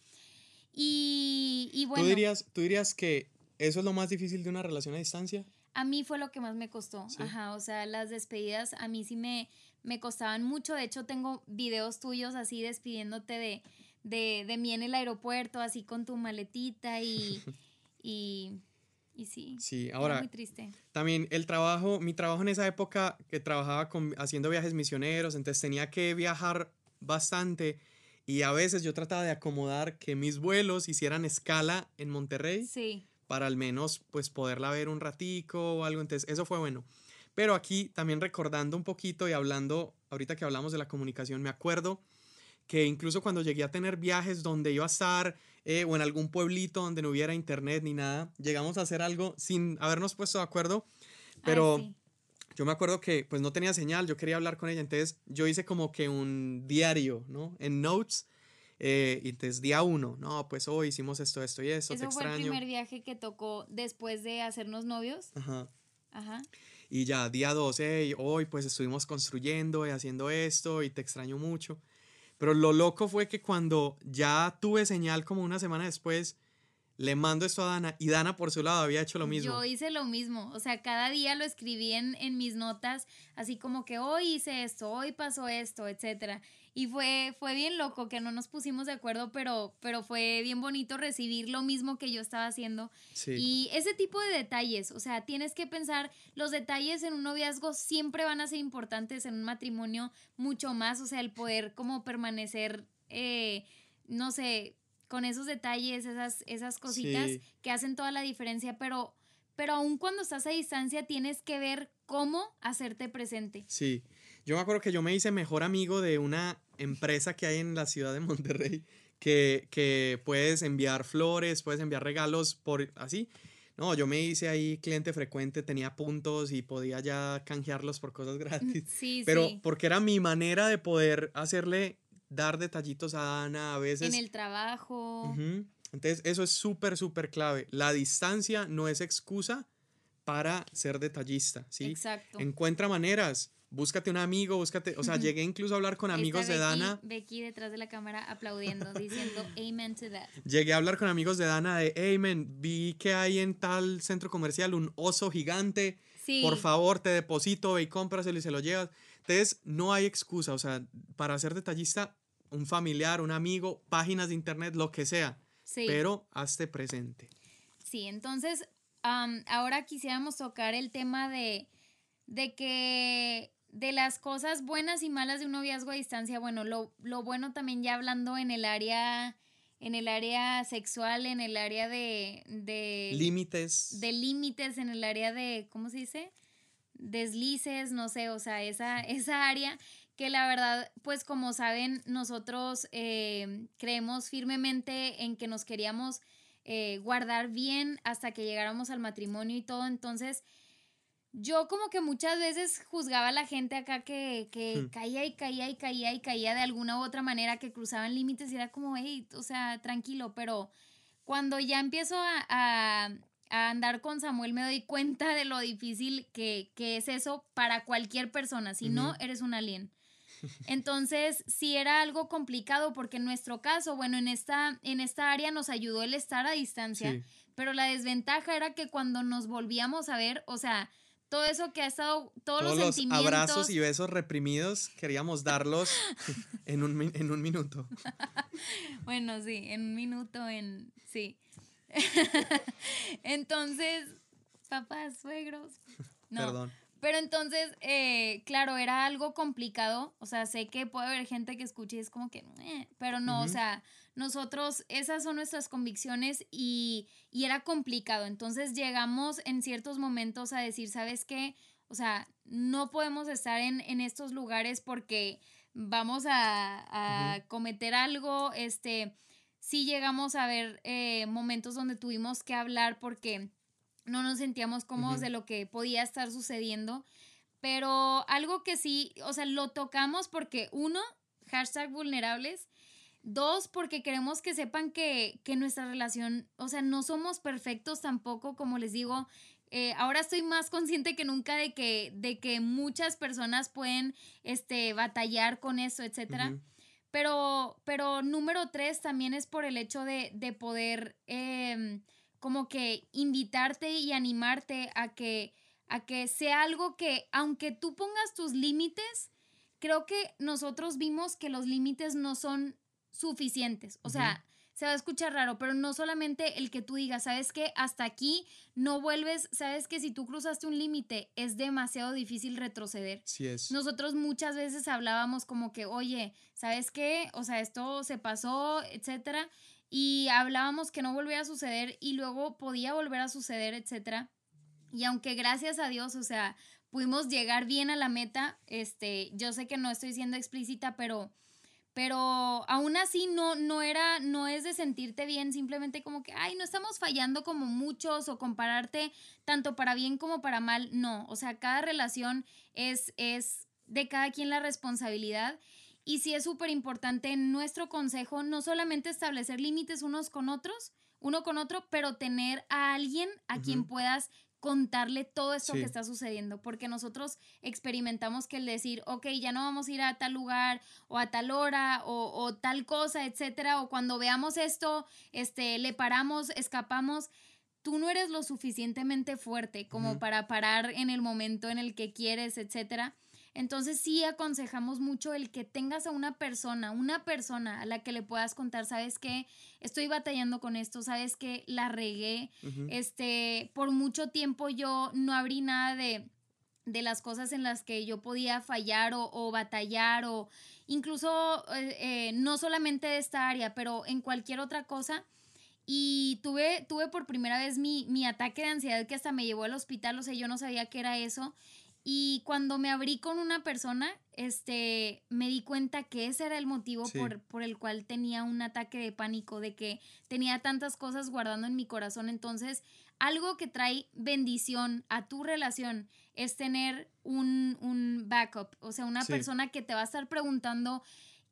[SPEAKER 1] Y, bueno.
[SPEAKER 2] ¿Tú dirías, ¿Tú dirías que eso es lo más difícil de una relación a distancia?
[SPEAKER 1] A mí fue lo que más me costó. Ajá, o sea, las despedidas a mí sí me, me costaban mucho. De hecho, tengo videos tuyos así despidiéndote de, de, de mí en el aeropuerto, así con tu maletita y, y y sí.
[SPEAKER 2] Sí, ahora. muy triste. También el trabajo, mi trabajo en esa época que trabajaba con, haciendo viajes misioneros, entonces tenía que viajar bastante y a veces yo trataba de acomodar que mis vuelos hicieran escala en Monterrey. Sí. Para al menos pues poderla ver un ratico o algo, entonces eso fue bueno. Pero aquí también recordando un poquito y hablando, ahorita que hablamos de la comunicación, me acuerdo que incluso cuando llegué a tener viajes donde iba a estar eh, o en algún pueblito donde no hubiera internet ni nada, llegamos a hacer algo sin habernos puesto de acuerdo, pero yo me acuerdo que pues no tenía señal, yo quería hablar con ella, entonces yo hice como que un diario, ¿no? En notes. Eh, y entonces día uno, no, pues hoy hicimos esto, esto y eso,
[SPEAKER 1] Eso fue el primer viaje que tocó después de hacernos novios. Ajá.
[SPEAKER 2] Ajá. Y ya, día dos, hoy pues estuvimos construyendo y haciendo esto y te extraño mucho. Pero lo loco fue que cuando ya tuve señal como una semana después, le mando esto a Dana y Dana por su lado había hecho lo mismo.
[SPEAKER 1] Yo hice lo mismo, o sea, cada día lo escribí en, en mis notas, así como que hoy hice esto, hoy pasó esto, etcétera. Y fue, fue bien loco que no nos pusimos de acuerdo, pero, pero fue bien bonito recibir lo mismo que yo estaba haciendo. Y ese tipo de detalles, o sea, tienes que pensar, los detalles en un noviazgo siempre van a ser importantes en un matrimonio, mucho más, o sea, el poder como permanecer, eh, no sé, con esos detalles, esas, esas cositas que hacen toda la diferencia, pero, pero aún cuando estás a distancia tienes que ver cómo hacerte presente.
[SPEAKER 2] Sí, yo me acuerdo que yo me hice mejor amigo de una empresa que hay en la ciudad de Monterrey que, que puedes enviar flores, puedes enviar regalos por así. No, yo me hice ahí cliente frecuente, tenía puntos y podía ya canjearlos por cosas gratis. Sí, Pero porque era mi manera de poder hacerle dar detallitos a Ana a veces.
[SPEAKER 1] En el trabajo.
[SPEAKER 2] Entonces, eso es súper, súper clave. La distancia no es excusa para ser detallista, ¿sí?
[SPEAKER 1] Exacto.
[SPEAKER 2] Encuentra maneras. Búscate un amigo, búscate, o sea, llegué incluso a hablar con amigos de Dana.
[SPEAKER 1] Becky detrás de la cámara aplaudiendo, diciendo amen to that.
[SPEAKER 2] Llegué a hablar con amigos de Dana de, amen, vi que hay en tal centro comercial un oso gigante. Sí. Por favor, te deposito, ve y cómpraselo y se lo llevas. Entonces, no hay excusa, o sea, para ser detallista, un familiar, un amigo, páginas de internet, lo que sea. Sí. Pero hazte presente.
[SPEAKER 1] Sí, entonces, ahora quisiéramos tocar el tema de, de que de las cosas buenas y malas de un noviazgo a distancia, bueno, lo, lo, bueno también ya hablando en el área, en el área sexual, en el área de, de
[SPEAKER 2] límites.
[SPEAKER 1] De límites, en el área de, ¿cómo se dice? Deslices, no sé, o sea, esa, esa área que la verdad, pues como saben, nosotros eh, creemos firmemente en que nos queríamos eh, guardar bien hasta que llegáramos al matrimonio y todo, entonces yo como que muchas veces juzgaba a la gente acá que, que hmm. caía y caía y caía y caía de alguna u otra manera, que cruzaban límites y era como, hey, o sea, tranquilo, pero cuando ya empiezo a, andar con Samuel me doy cuenta de lo difícil que, es eso para cualquier persona, si no, eres un alien. Entonces, sí era algo complicado porque en nuestro caso, bueno, en esta, en esta área nos ayudó el estar a distancia, pero la desventaja era que cuando nos volvíamos a ver, o sea, todo eso que ha estado, todos, los, sentimientos.
[SPEAKER 2] abrazos y besos reprimidos, queríamos darlos en un, en un minuto.
[SPEAKER 1] bueno, sí, en un minuto, en, sí. entonces, papás, suegros. No. Perdón. Pero entonces, eh, claro, era algo complicado. O sea, sé que puede haber gente que escuche y es como que, eh", pero no, o sea, nosotros, esas son nuestras convicciones y, y era complicado. Entonces llegamos en ciertos momentos a decir, ¿sabes qué? O sea, no podemos estar en, en estos lugares porque vamos a, a cometer algo. Este, sí llegamos a ver eh, momentos donde tuvimos que hablar porque no nos sentíamos cómodos de lo que podía estar sucediendo. Pero algo que sí, o sea, lo tocamos porque uno, hashtag vulnerables, dos, porque queremos que sepan que, nuestra relación, o sea, no somos perfectos tampoco, como les digo, eh, ahora estoy más consciente que nunca de que, de que muchas personas pueden este, batallar con eso, etcétera. Pero, pero número tres también es por el hecho de, de poder em, como que invitarte y animarte a que, a que sea algo que, aunque tú pongas tus límites, creo que nosotros vimos que los límites no son suficientes. O sea, se va a escuchar raro, pero no solamente el que tú digas, sabes que hasta aquí no vuelves, sabes que si tú cruzaste un límite es demasiado difícil retroceder.
[SPEAKER 2] Sí es.
[SPEAKER 1] Nosotros muchas veces hablábamos como que, oye, ¿sabes qué? O sea, esto se pasó, etcétera y hablábamos que no volvía a suceder y luego podía volver a suceder, etcétera. Y aunque gracias a Dios, o sea, pudimos llegar bien a la meta, este, yo sé que no estoy siendo explícita, pero pero aún así no, no era, no es de sentirte bien, simplemente como que, ay, no estamos fallando como muchos o compararte tanto para bien como para mal, no, o sea, cada relación es, es de cada quien la responsabilidad y sí es súper importante en nuestro consejo no solamente establecer límites unos con otros, uno con otro, pero tener a alguien a quien puedas contarle todo esto que está sucediendo, porque nosotros experimentamos que el decir, ok, ya no vamos a ir a tal lugar o a tal hora o, o tal cosa, etcétera, o cuando veamos esto, este, le paramos, escapamos, tú no eres lo suficientemente fuerte como para parar en el momento en el que quieres, etcétera. Entonces sí aconsejamos mucho el que tengas a una persona, una persona a la que le puedas contar, sabes que estoy batallando con esto, sabes que la regué, este, por mucho tiempo yo no abrí nada de, de las cosas en las que yo podía fallar o, batallar o incluso eh, eh, no solamente de esta área, pero en cualquier otra cosa. Y tuve, tuve por primera vez mi, mi ataque de ansiedad que hasta me llevó al hospital, o sea, yo no sabía qué era eso. Y cuando me abrí con una persona, este, me di cuenta que ese era el motivo por, por, el cual tenía un ataque de pánico, de que tenía tantas cosas guardando en mi corazón. Entonces, algo que trae bendición a tu relación es tener un, un backup, o sea, una persona que te va a estar preguntando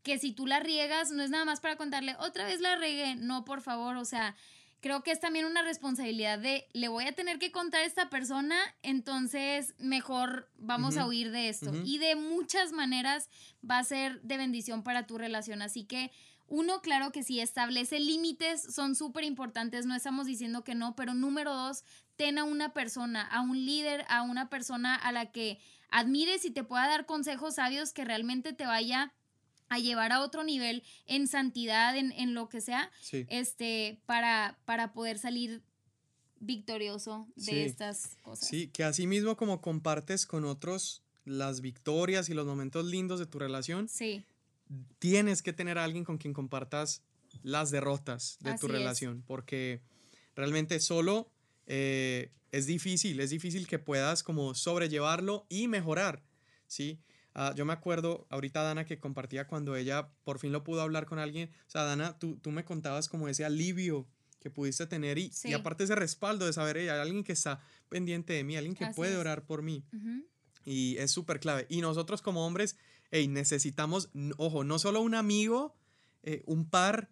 [SPEAKER 1] que si tú la riegas, no es nada más para contarle, otra vez la regué, no, por favor, o sea, creo que es también una responsabilidad de, le voy a tener que contar a esta persona, entonces mejor vamos a huir de esto. Y de muchas maneras va a ser de bendición para tu relación. Así que uno, claro que sí, establece límites, son súper importantes, no estamos diciendo que no, pero número dos, ten a una persona, a un líder, a una persona a la que admires y te pueda dar consejos sabios que realmente te vaya a llevar a otro nivel en santidad, en, lo que sea, este, para, para poder salir victorioso de estas cosas.
[SPEAKER 2] Sí, que así mismo como compartes con otros las victorias y los momentos lindos de tu relación, sí. tienes que tener a alguien con quien compartas las derrotas de tu relación, porque realmente solo eh, es difícil, es difícil que puedas como sobrellevarlo y mejorar, ¿sí? Ah, yo me acuerdo ahorita, Dana, que compartía cuando ella por fin lo pudo hablar con alguien. O sea, Dana, tú, tú me contabas como ese alivio que pudiste tener y, y aparte ese respaldo de saber, hay alguien que está pendiente de mí, alguien que puede orar por mí. Y es súper clave. Y nosotros como hombres, hey, necesitamos, ojo, no solo un amigo, eh, un par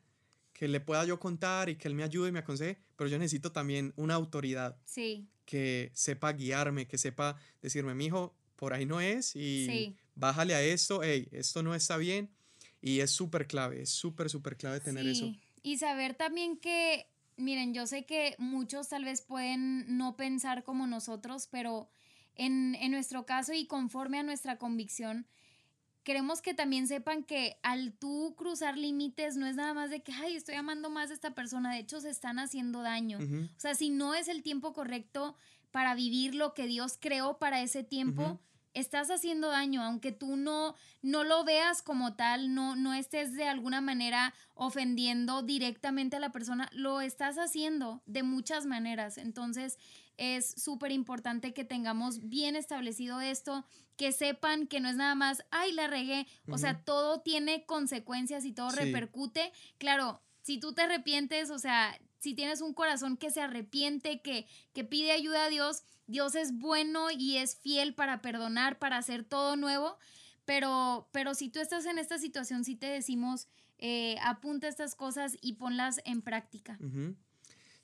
[SPEAKER 2] que le pueda yo contar y que él me ayude y me aconseje, pero yo necesito también una autoridad. Sí. Que sepa guiarme, que sepa decirme, mi hijo, por ahí no es y bájale a esto, hey, esto no está bien. Y es súper clave, es súper, súper clave tener eso.
[SPEAKER 1] Y saber también que, miren, yo sé que muchos tal vez pueden no pensar como nosotros, pero en, en nuestro caso y conforme a nuestra convicción, queremos que también sepan que al tú cruzar límites no es nada más de que, ay, estoy amando más a esta persona, de hecho se están haciendo daño. O sea, si no es el tiempo correcto para vivir lo que Dios creó para ese tiempo, estás haciendo daño, aunque tú no, no lo veas como tal, no, no estés de alguna manera ofendiendo directamente a la persona, lo estás haciendo de muchas maneras. Entonces es súper importante que tengamos bien establecido esto, que sepan que no es nada más, ay, la regué, o sea, todo tiene consecuencias y todo repercute. Claro, si tú te arrepientes, o sea, si tienes un corazón que se arrepiente, que, que pide ayuda a Dios, Dios es bueno y es fiel para perdonar, para hacer todo nuevo. Pero, pero si tú estás en esta situación, sí te decimos, eh, apunta estas cosas y ponlas en práctica.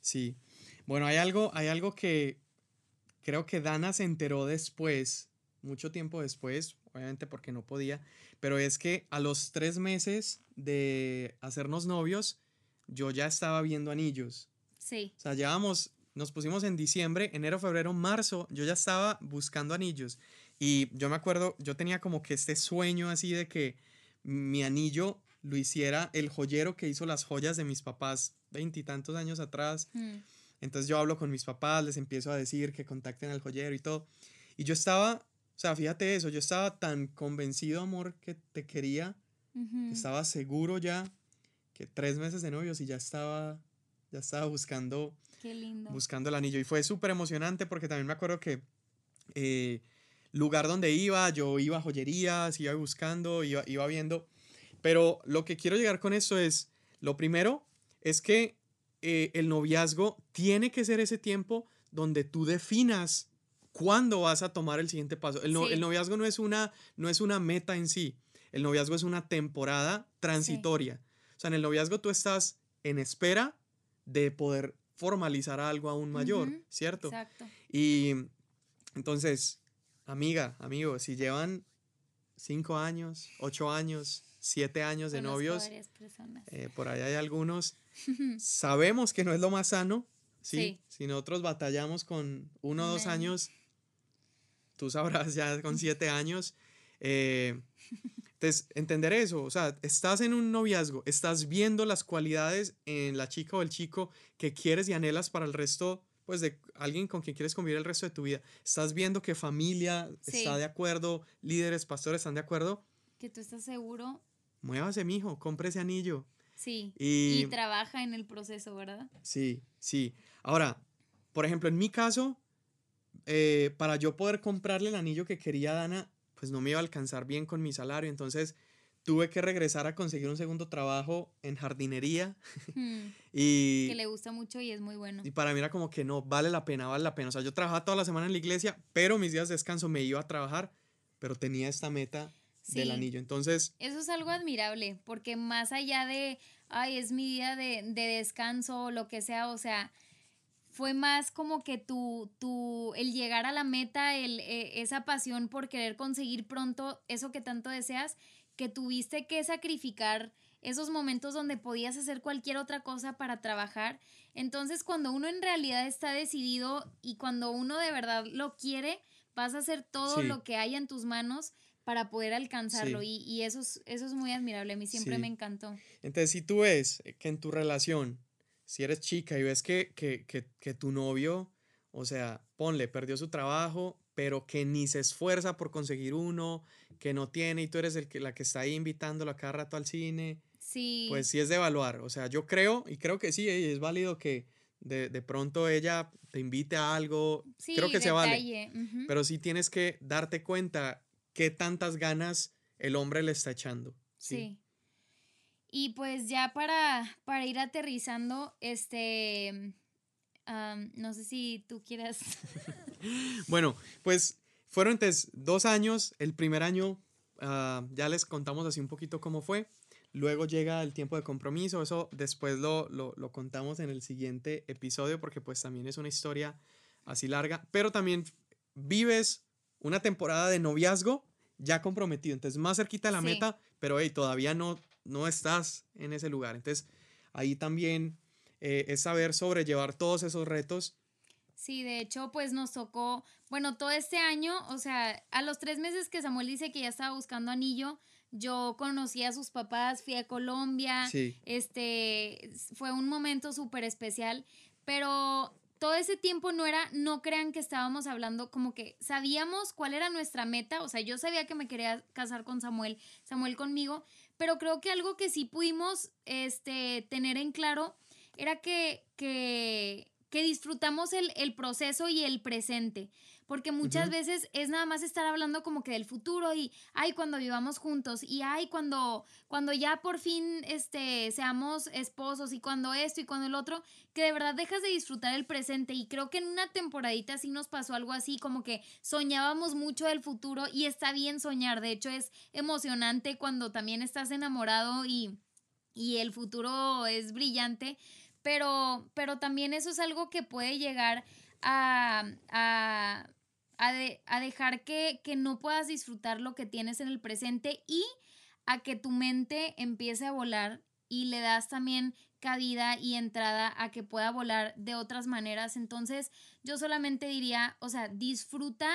[SPEAKER 2] Sí. Bueno, hay algo, hay algo que creo que Dana se enteró después, mucho tiempo después, obviamente porque no podía, pero es que a los tres meses de hacernos novios, yo ya estaba viendo anillos. Sí. O sea, llevamos, nos pusimos en diciembre, enero, febrero, marzo, yo ya estaba buscando anillos. Y yo me acuerdo, yo tenía como que este sueño así de que mi anillo lo hiciera el joyero que hizo las joyas de mis papás veintitantos años atrás. Mm. Entonces yo hablo con mis papás, les empiezo a decir que contacten al joyero y todo. Y yo estaba, o sea, fíjate eso, yo estaba tan convencido, amor, que te quería, estaba seguro ya que tres meses de novios y ya estaba, ya estaba buscando, buscando el anillo. Y fue súper emocionante porque también me acuerdo que eh, lugar donde iba, yo iba a joyerías, iba buscando, iba, iba viendo. Pero lo que quiero llegar con esto es, lo primero es que eh, el noviazgo tiene que ser ese tiempo donde tú definas cuándo vas a tomar el siguiente paso. El, el, noviazgo no es, una, no es una meta en sí, el noviazgo es una temporada transitoria. Sea, en el noviazgo tú estás en espera de poder formalizar algo aún mayor, ¿cierto? Exacto. Y entonces, amiga, amigo, si llevan cinco años, ocho años, siete años de novios, eh, por ahí hay algunos, sabemos que no es lo más sano, ¿sí? Si nosotros batallamos con uno o dos años, tú sabrás ya con siete años, eh, entonces, entender eso, o sea, estás en un noviazgo, estás viendo las cualidades en la chica o el chico que quieres y anhelas para el resto, pues de alguien con quien quieres convivir el resto de tu vida. Estás viendo que familia está de acuerdo, líderes, pastores están de acuerdo.
[SPEAKER 1] Que tú estás seguro.
[SPEAKER 2] Muévase, mijo, compre ese anillo.
[SPEAKER 1] Sí. Y, trabaja en el proceso, ¿verdad?
[SPEAKER 2] Sí, sí. Ahora, por ejemplo, en mi caso, eh, para yo poder comprarle el anillo que quería Dana, pues no me iba a alcanzar bien con mi salario, entonces tuve que regresar a conseguir un segundo trabajo en jardinería.
[SPEAKER 1] Hmm. y, que le gusta mucho y es muy bueno.
[SPEAKER 2] Y para mí era como que no, vale la pena, vale la pena. O sea, yo trabajaba toda la semana en la iglesia, pero mis días de descanso me iba a trabajar, pero tenía esta meta del anillo. Entonces...
[SPEAKER 1] Eso es algo admirable, porque más allá de, ay, es mi día de, de descanso o lo que sea, o sea, fue más como que tu, tu, el llegar a la meta, el, e, esa pasión por querer conseguir pronto eso que tanto deseas, que tuviste que sacrificar esos momentos donde podías hacer cualquier otra cosa para trabajar. Entonces, cuando uno en realidad está decidido y cuando uno de verdad lo quiere, vas a hacer todo lo que haya en tus manos para poder alcanzarlo. Y, eso, es, eso es muy admirable. A mí siempre me encantó.
[SPEAKER 2] Entonces, si tú ves que en tu relación, si eres chica y ves que, que, que, que tu novio, o sea, ponle, perdió su trabajo, pero que ni se esfuerza por conseguir uno, que no tiene y tú eres el que, la que está ahí invitándolo a cada rato al cine. Sí. Pues sí es de evaluar. O sea, yo creo, y creo que sí, es válido que de, de pronto ella te invite a algo. Sí, creo que se vale. Pero sí tienes que darte cuenta qué tantas ganas el hombre le está echando. Sí.
[SPEAKER 1] Y pues ya para, para ir aterrizando, este, no sé si tú quieras.
[SPEAKER 2] bueno, pues fueron entonces dos años. El primer año ah, ya les contamos así un poquito cómo fue. Luego llega el tiempo de compromiso. Eso después lo, lo, lo contamos en el siguiente episodio porque pues también es una historia así larga. Pero también vives una temporada de noviazgo ya comprometido, entonces más cerquita de la meta, pero hey, todavía no, no estás en ese lugar. Entonces ahí también eh, es saber sobrellevar todos esos retos.
[SPEAKER 1] Sí, de hecho, pues nos tocó, bueno, todo este año, o sea, a los tres meses que Samuel dice que ya estaba buscando anillo, yo conocí a sus papás, fui a Colombia, este, fue un momento súper especial, pero todo ese tiempo no era, no crean que estábamos hablando como que sabíamos cuál era nuestra meta, o sea, yo sabía que me quería casar con Samuel, Samuel conmigo, pero creo que algo que sí pudimos este, tener en claro era que, que, que disfrutamos el, el proceso y el presente porque muchas veces es nada más estar hablando como que del futuro y ay cuando vivamos juntos y ay cuando cuando ya por fin este seamos esposos y cuando esto y cuando el otro que de verdad dejas de disfrutar el presente. Y creo que en una temporadita sí nos pasó algo así como que soñábamos mucho del futuro y está bien soñar. De hecho es emocionante cuando también estás enamorado y y el futuro es brillante pero pero también eso es algo que puede llegar a, a a, dejar que, no puedas disfrutar lo que tienes en el presente y a que tu mente empiece a volar y le das también cabida y entrada a que pueda volar de otras maneras. Entonces, yo solamente diría, o sea, disfruta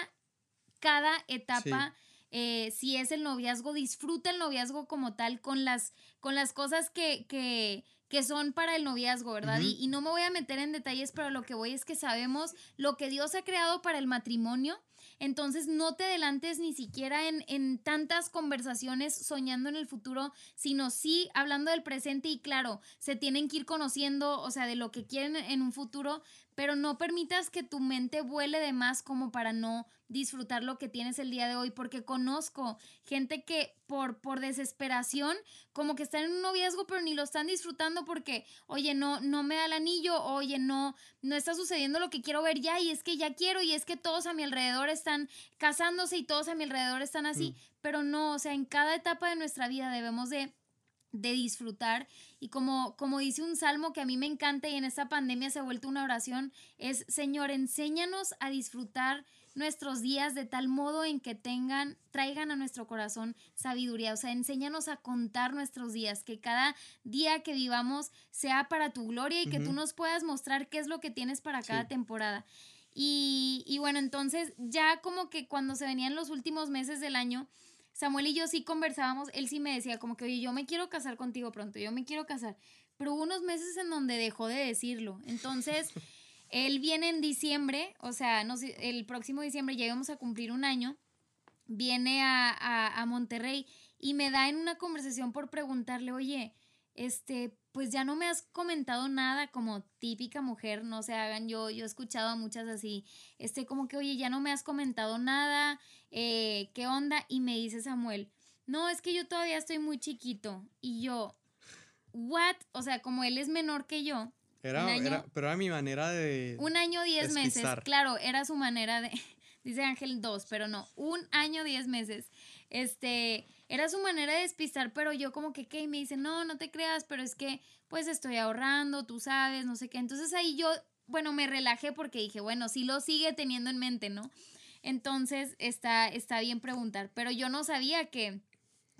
[SPEAKER 1] cada etapa. Eh, si es el noviazgo, disfruta el noviazgo como tal con las, con las cosas que, que, que son para el noviazgo, ¿verdad? y, no me voy a meter en detalles, pero lo que voy es que sabemos lo que Dios ha creado para el matrimonio. Entonces no te adelantes ni siquiera en, en tantas conversaciones soñando en el futuro, sino sí hablando del presente y claro, se tienen que ir conociendo, o sea, de lo que quieren en un futuro, pero no permitas que tu mente vuele de más como para no disfrutar lo que tienes el día de hoy, porque conozco gente que por, por desesperación, como que están en un noviazgo, pero ni lo están disfrutando porque, oye, no, no me da el anillo, oye, no, no está sucediendo lo que quiero ver ya, y es que ya quiero, y es que todos a mi alrededor están casándose y todos a mi alrededor están así, mm. pero no, o sea, en cada etapa de nuestra vida debemos de de disfrutar. Y como, como dice un salmo que a mí me encanta y en esta pandemia se ha vuelto una oración, es Señor, enséñanos a disfrutar nuestros días de tal modo en que tengan, traigan a nuestro corazón sabiduría, o sea, enséñanos a contar nuestros días, que cada día que vivamos sea para tu gloria y que tú nos puedas mostrar qué es lo que tienes para cada temporada. Y, y bueno, entonces ya como que cuando se venían los últimos meses del año, Samuel y yo sí conversábamos, él sí me decía como que, oye, yo me quiero casar contigo pronto, yo me quiero casar, pero hubo unos meses en donde dejó de decirlo. Entonces, él viene en diciembre, o sea, no sé, el próximo diciembre ya a cumplir un año, viene a, a, a Monterrey y me da en una conversación por preguntarle, oye, este, pues ya no me has comentado nada como típica mujer, no se hagan, yo, yo he escuchado a muchas así, este, como que, oye, ya no me has comentado nada, eh, ¿qué onda? Y me dice Samuel, no, es que yo todavía estoy muy chiquito. Y yo, ¿what? O sea, como él es menor que yo.
[SPEAKER 2] Era, pero era mi manera de...
[SPEAKER 1] Un año, diez meses, claro, era su manera de... Dice Ángel dos, pero no, un año, diez meses. Este, era su manera de despistar, pero yo como que, ¿qué? Y me dice, no, no te creas, pero es que pues estoy ahorrando, tú sabes, no sé qué. Entonces ahí yo, bueno, me relajé porque dije, bueno, sí lo sigue teniendo en mente, ¿no? Entonces está, está bien preguntar, pero yo no sabía que,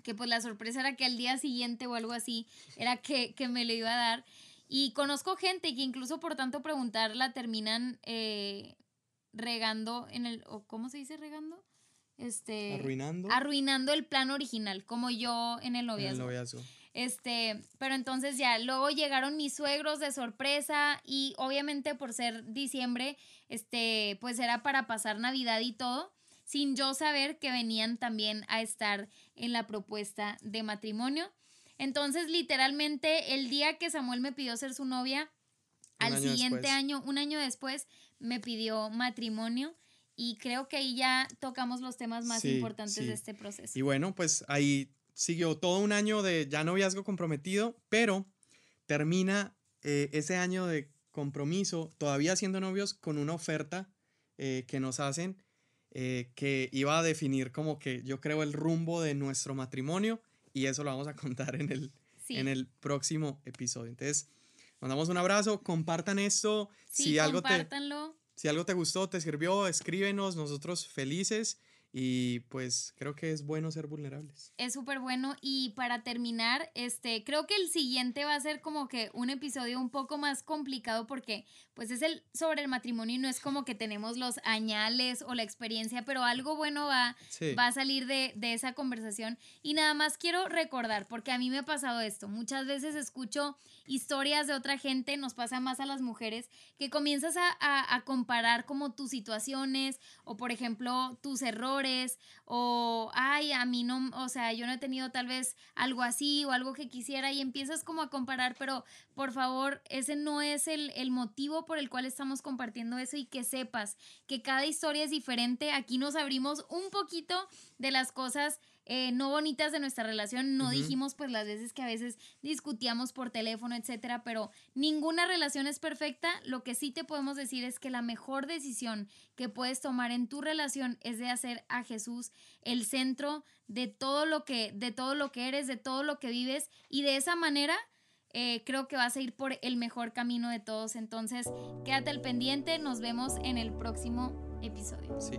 [SPEAKER 1] que pues la sorpresa era que al día siguiente o algo así era que, que me lo iba a dar. Y conozco gente que incluso por tanto preguntar la terminan eh, regando en el, o ¿cómo se dice regando? Este,
[SPEAKER 2] arruinando.
[SPEAKER 1] Arruinando el plan original, como yo en el noviazgo. En el noviazgo. Este, pero entonces ya, luego llegaron mis suegros de sorpresa y obviamente por ser diciembre, este, pues era para pasar Navidad y todo, sin yo saber que venían también a estar en la propuesta de matrimonio. Entonces, literalmente, el día que Samuel me pidió ser su novia, al siguiente año, un año después, me pidió matrimonio. Y creo que ahí ya tocamos los temas más importantes de este proceso.
[SPEAKER 2] Y bueno, pues ahí siguió todo un año de ya noviazgo comprometido, pero termina eh, ese año de compromiso, todavía siendo novios, con una oferta eh, que nos hacen eh, que iba a definir como que yo creo el rumbo de nuestro matrimonio y eso lo vamos a contar en el, en el próximo episodio. Entonces, mandamos un abrazo, compartan esto. si algo te, si algo te gustó, te sirvió, escríbenos, nosotros felices. Y pues creo que es bueno ser vulnerables.
[SPEAKER 1] Es súper bueno. Y para terminar, este, creo que el siguiente va a ser como que un episodio un poco más complicado porque pues es el sobre el matrimonio y no es como que tenemos los añales o la experiencia, pero algo bueno va, va a salir de, de esa conversación. Y nada más quiero recordar, porque a mí me ha pasado esto. Muchas veces escucho historias de otra gente, nos pasa más a las mujeres, que comienzas a, comparar como tus situaciones o por ejemplo tus errores o, ay, a mí no, o sea, yo no he tenido tal vez algo así o algo que quisiera y empiezas como a comparar, pero por favor, ese no es el, el motivo por el cual estamos compartiendo eso y que sepas que cada historia es diferente. Aquí nos abrimos un poquito de las cosas eh, no bonitas de nuestra relación. No dijimos pues las veces que a veces discutíamos por teléfono, etcétera, pero ninguna relación es perfecta. Lo que sí te podemos decir es que la mejor decisión que puedes tomar en tu relación es de hacer a Jesús el centro de todo lo que, de todo lo que eres, de todo lo que vives y de esa manera eh, creo que vas a ir por el mejor camino de todos. Entonces, quédate al pendiente, nos vemos en el próximo episodio.
[SPEAKER 2] Sí.